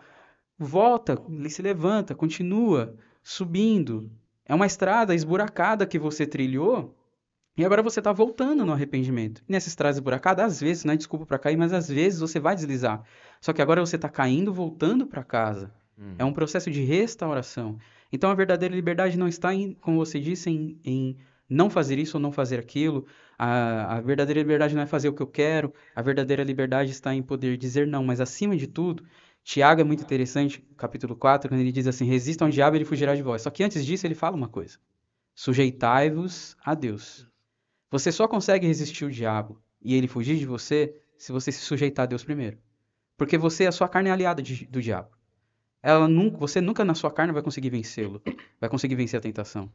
volta, se levanta, continua subindo. É uma estrada esburacada que você trilhou e agora você está voltando no arrependimento. E nessa estrada esburacada, às vezes, não é desculpa para cair, mas às vezes você vai deslizar. Só que agora você está caindo, voltando para casa. Hum. É um processo de restauração. Então a verdadeira liberdade não está em, como você disse, em, em não fazer isso ou não fazer aquilo. A, a, verdadeira liberdade não é fazer o que eu quero. A verdadeira liberdade está em poder dizer não. Mas acima de tudo, Tiago é muito interessante, capítulo 4, quando ele diz assim: resistam ao diabo e ele fugirá de vós. Só que antes disso ele fala uma coisa: sujeitai-vos a Deus. Você só consegue resistir o diabo e ele fugir de você se você se sujeitar a Deus primeiro. Porque você, a sua carne é aliada de, do diabo. Ela nunca, você nunca na sua carne vai conseguir vencê-lo, vai conseguir vencer a tentação.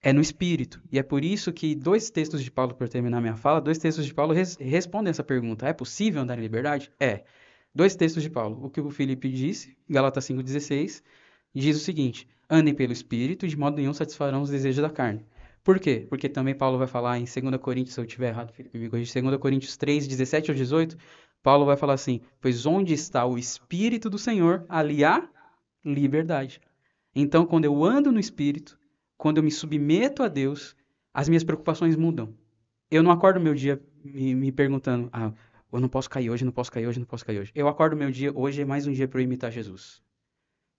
É no espírito. E é por isso que dois textos de Paulo, para terminar minha fala, dois textos de Paulo res, respondem essa pergunta. É possível andar em liberdade? É. Dois textos de Paulo. O que o Felipe disse, Galatas 5,16, diz o seguinte: andem pelo espírito, de modo nenhum satisfarão os desejos da carne. Por quê? Porque também Paulo vai falar em 2 Coríntios, se eu estiver errado, Felipe, me corrija, 2 Coríntios 3, 17 ao 18, Paulo vai falar assim: Pois onde está o Espírito do Senhor, ali há liberdade. Então, quando eu ando no Espírito, quando eu me submeto a Deus, as minhas preocupações mudam. Eu não acordo meu dia me, me perguntando: Ah, eu não posso cair hoje, não posso cair hoje, não posso cair hoje. Eu acordo meu dia, hoje é mais um dia para eu imitar Jesus.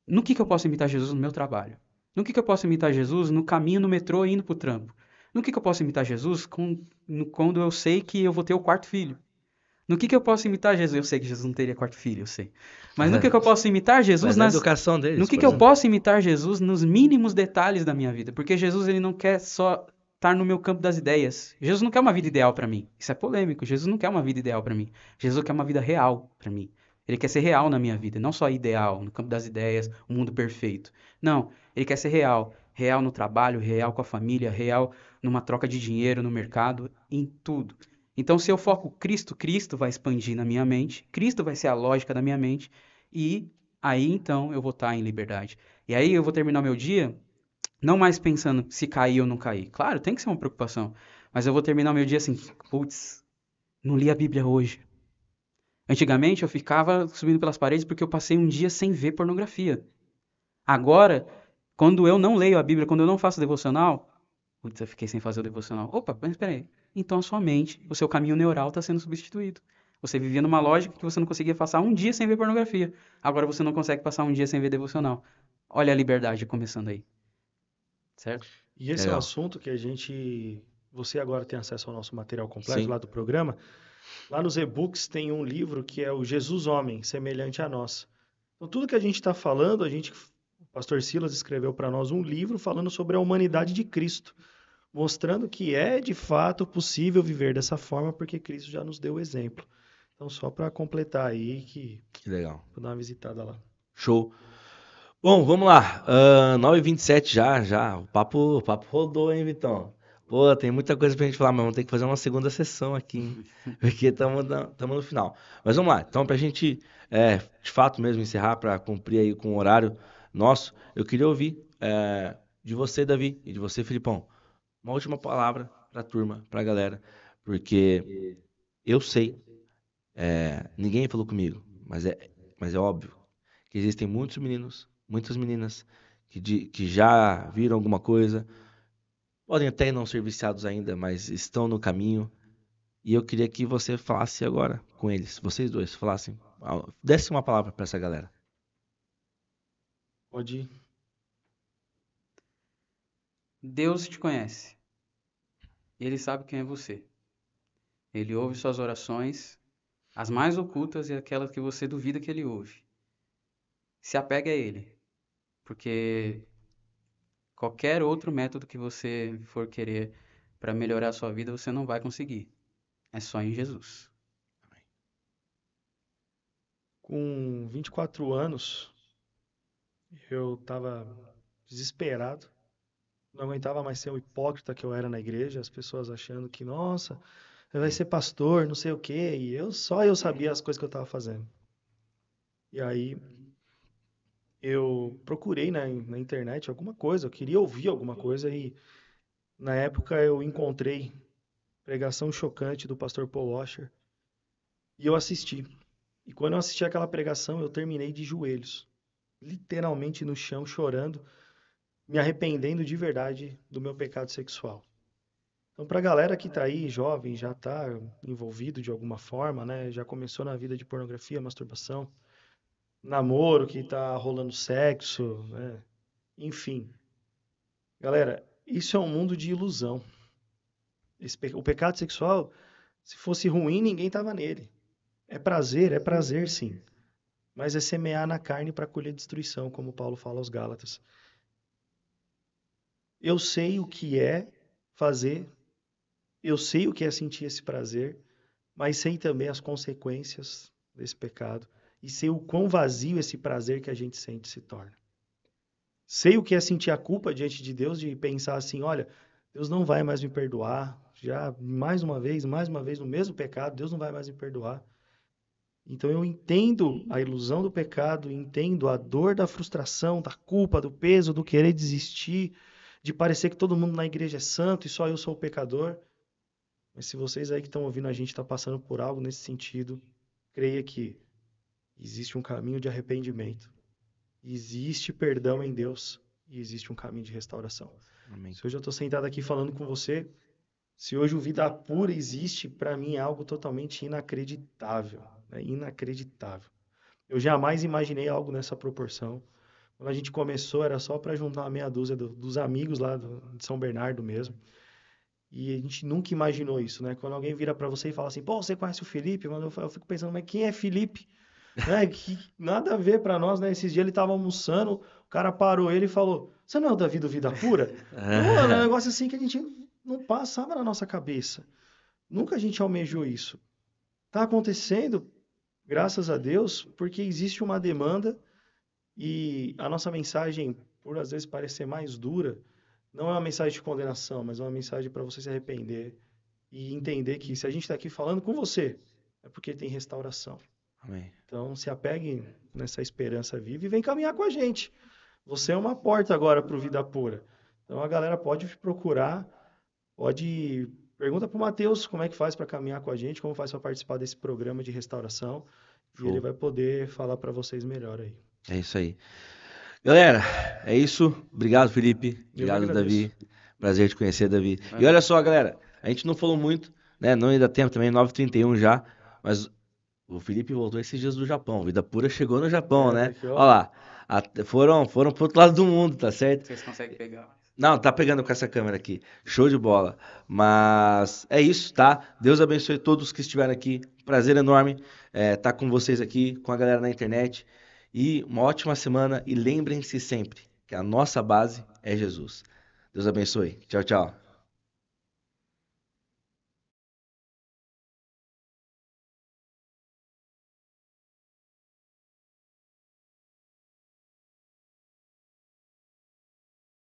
No que, que eu posso imitar Jesus no meu trabalho? No que, que eu posso imitar Jesus no caminho no metrô indo para o trampo? No que, que eu posso imitar Jesus com, no, quando eu sei que eu vou ter o quarto filho? No que, que eu posso imitar Jesus? Eu sei que Jesus não teria quarto filho, eu sei. Mas no que, que eu posso imitar Jesus nas... educação deles. No que, que eu posso imitar Jesus nos mínimos detalhes da minha vida? Porque Jesus ele não quer só estar no meu campo das ideias. Jesus não quer uma vida ideal para mim. Isso é polêmico. Jesus não quer uma vida ideal para mim. Jesus quer uma vida real para mim. Ele quer ser real na minha vida, não só ideal, no campo das ideias, o um mundo perfeito. Não, ele quer ser real. Real no trabalho, real com a família, real numa troca de dinheiro no mercado, em tudo. Então, se eu foco Cristo, Cristo vai expandir na minha mente, Cristo vai ser a lógica da minha mente, e aí então eu vou estar em liberdade. E aí eu vou terminar meu dia não mais pensando se cair ou não cair. Claro, tem que ser uma preocupação, mas eu vou terminar meu dia assim, putz, não li a Bíblia hoje. Antigamente eu ficava subindo pelas paredes porque eu passei um dia sem ver pornografia. Agora, quando eu não leio a Bíblia, quando eu não faço devocional, putz, eu fiquei sem fazer o devocional. Opa, mas peraí então a sua mente, o seu caminho neural está sendo substituído. Você vivia numa lógica que você não conseguia passar um dia sem ver pornografia. Agora você não consegue passar um dia sem ver devocional. Olha a liberdade começando aí. Certo? E esse Legal. é um assunto que a gente. Você agora tem acesso ao nosso material completo Sim. lá do programa. Lá nos e-books tem um livro que é o Jesus Homem, semelhante a nós. Então, tudo que a gente está falando, a gente, o pastor Silas escreveu para nós um livro falando sobre a humanidade de Cristo mostrando que é de fato possível viver dessa forma, porque Cristo já nos deu o exemplo. Então, só para completar aí que. Que legal. Vou dar uma visitada lá. Show. Bom, vamos lá. Uh, 9h27 já, já. O papo, o papo rodou, hein, Vitão? Pô, tem muita coisa pra gente falar, mas vamos ter que fazer uma segunda sessão aqui, hein? *laughs* Porque estamos no final. Mas vamos lá. Então, pra gente, é, de fato mesmo, encerrar, para cumprir aí com o horário nosso, eu queria ouvir é, de você, Davi, e de você, Filipão uma última palavra para a turma, para a galera, porque eu sei, é, ninguém falou comigo, mas é, mas é óbvio que existem muitos meninos, muitas meninas que, de, que já viram alguma coisa, podem até não ser viciados ainda, mas estão no caminho. E eu queria que você falasse agora com eles, vocês dois, falassem, desse uma palavra para essa galera. Pode ir. Deus te conhece. Ele sabe quem é você. Ele ouve suas orações, as mais ocultas e aquelas que você duvida que ele ouve. Se apega a ele, porque qualquer outro método que você for querer para melhorar a sua vida, você não vai conseguir. É só em Jesus. Com 24 anos, eu estava desesperado não aguentava mais ser o hipócrita que eu era na igreja, as pessoas achando que, nossa, vai ser pastor, não sei o quê, e eu só eu sabia as coisas que eu estava fazendo. E aí eu procurei na, na internet alguma coisa, eu queria ouvir alguma coisa e na época eu encontrei pregação chocante do pastor Paul Washer. E eu assisti. E quando eu assisti aquela pregação, eu terminei de joelhos, literalmente no chão, chorando, me arrependendo de verdade do meu pecado sexual. Então, para a galera que está aí, jovem, já está envolvido de alguma forma, né? Já começou na vida de pornografia, masturbação, namoro que está rolando sexo, né? Enfim. Galera, isso é um mundo de ilusão. Pe... o pecado sexual, se fosse ruim, ninguém estava nele. É prazer, é prazer sim. Mas é semear na carne para colher destruição, como Paulo fala aos Gálatas. Eu sei o que é fazer, eu sei o que é sentir esse prazer, mas sei também as consequências desse pecado e sei o quão vazio esse prazer que a gente sente se torna. Sei o que é sentir a culpa diante de Deus de pensar assim, olha, Deus não vai mais me perdoar, já mais uma vez, mais uma vez no mesmo pecado, Deus não vai mais me perdoar. Então eu entendo a ilusão do pecado, entendo a dor da frustração, da culpa, do peso, do querer desistir, de parecer que todo mundo na igreja é santo e só eu sou o pecador. Mas se vocês aí que estão ouvindo a gente estão tá passando por algo nesse sentido, creia que existe um caminho de arrependimento, existe perdão em Deus e existe um caminho de restauração. Amém. Se hoje eu estou sentado aqui falando com você, se hoje o Vida Pura existe, para mim é algo totalmente inacreditável. Né? Inacreditável. Eu jamais imaginei algo nessa proporção. Quando a gente começou, era só para juntar uma meia dúzia do, dos amigos lá do, de São Bernardo mesmo. E a gente nunca imaginou isso, né? Quando alguém vira para você e fala assim, pô, você conhece o Felipe? Mano, eu, fico pensando, mas quem é Felipe? *laughs* né? Que nada a ver para nós, né? Esses dias ele tava almoçando, o cara parou ele e falou: Você não é o Davi do Vida Pura? *laughs* é um negócio assim que a gente não passava na nossa cabeça. Nunca a gente almejou isso. Tá acontecendo, graças a Deus, porque existe uma demanda e a nossa mensagem, por às vezes parecer mais dura, não é uma mensagem de condenação, mas é uma mensagem para você se arrepender e entender que se a gente está aqui falando com você, é porque tem restauração. Amém. Então, se apegue nessa esperança viva e vem caminhar com a gente. Você é uma porta agora para o Vida Pura. Então, a galera pode procurar, pode... Pergunta para o Matheus como é que faz para caminhar com a gente, como faz para participar desse programa de restauração. Show. E ele vai poder falar para vocês melhor aí. É isso aí. Galera, é isso. Obrigado, Felipe. Obrigado, Davi. Prazer te conhecer, Davi. E olha só, galera, a gente não falou muito, né? Não ainda tempo também, 9h31 já, mas o Felipe voltou esses dias do Japão. Vida Pura chegou no Japão, é, né? Olha lá. A, foram, foram pro outro lado do mundo, tá certo? Vocês conseguem pegar. Não, tá pegando com essa câmera aqui. Show de bola. Mas é isso, tá? Deus abençoe todos que estiveram aqui. Prazer enorme estar é, tá com vocês aqui, com a galera na internet. E uma ótima semana. E lembrem-se sempre que a nossa base é Jesus. Deus abençoe. Tchau, tchau.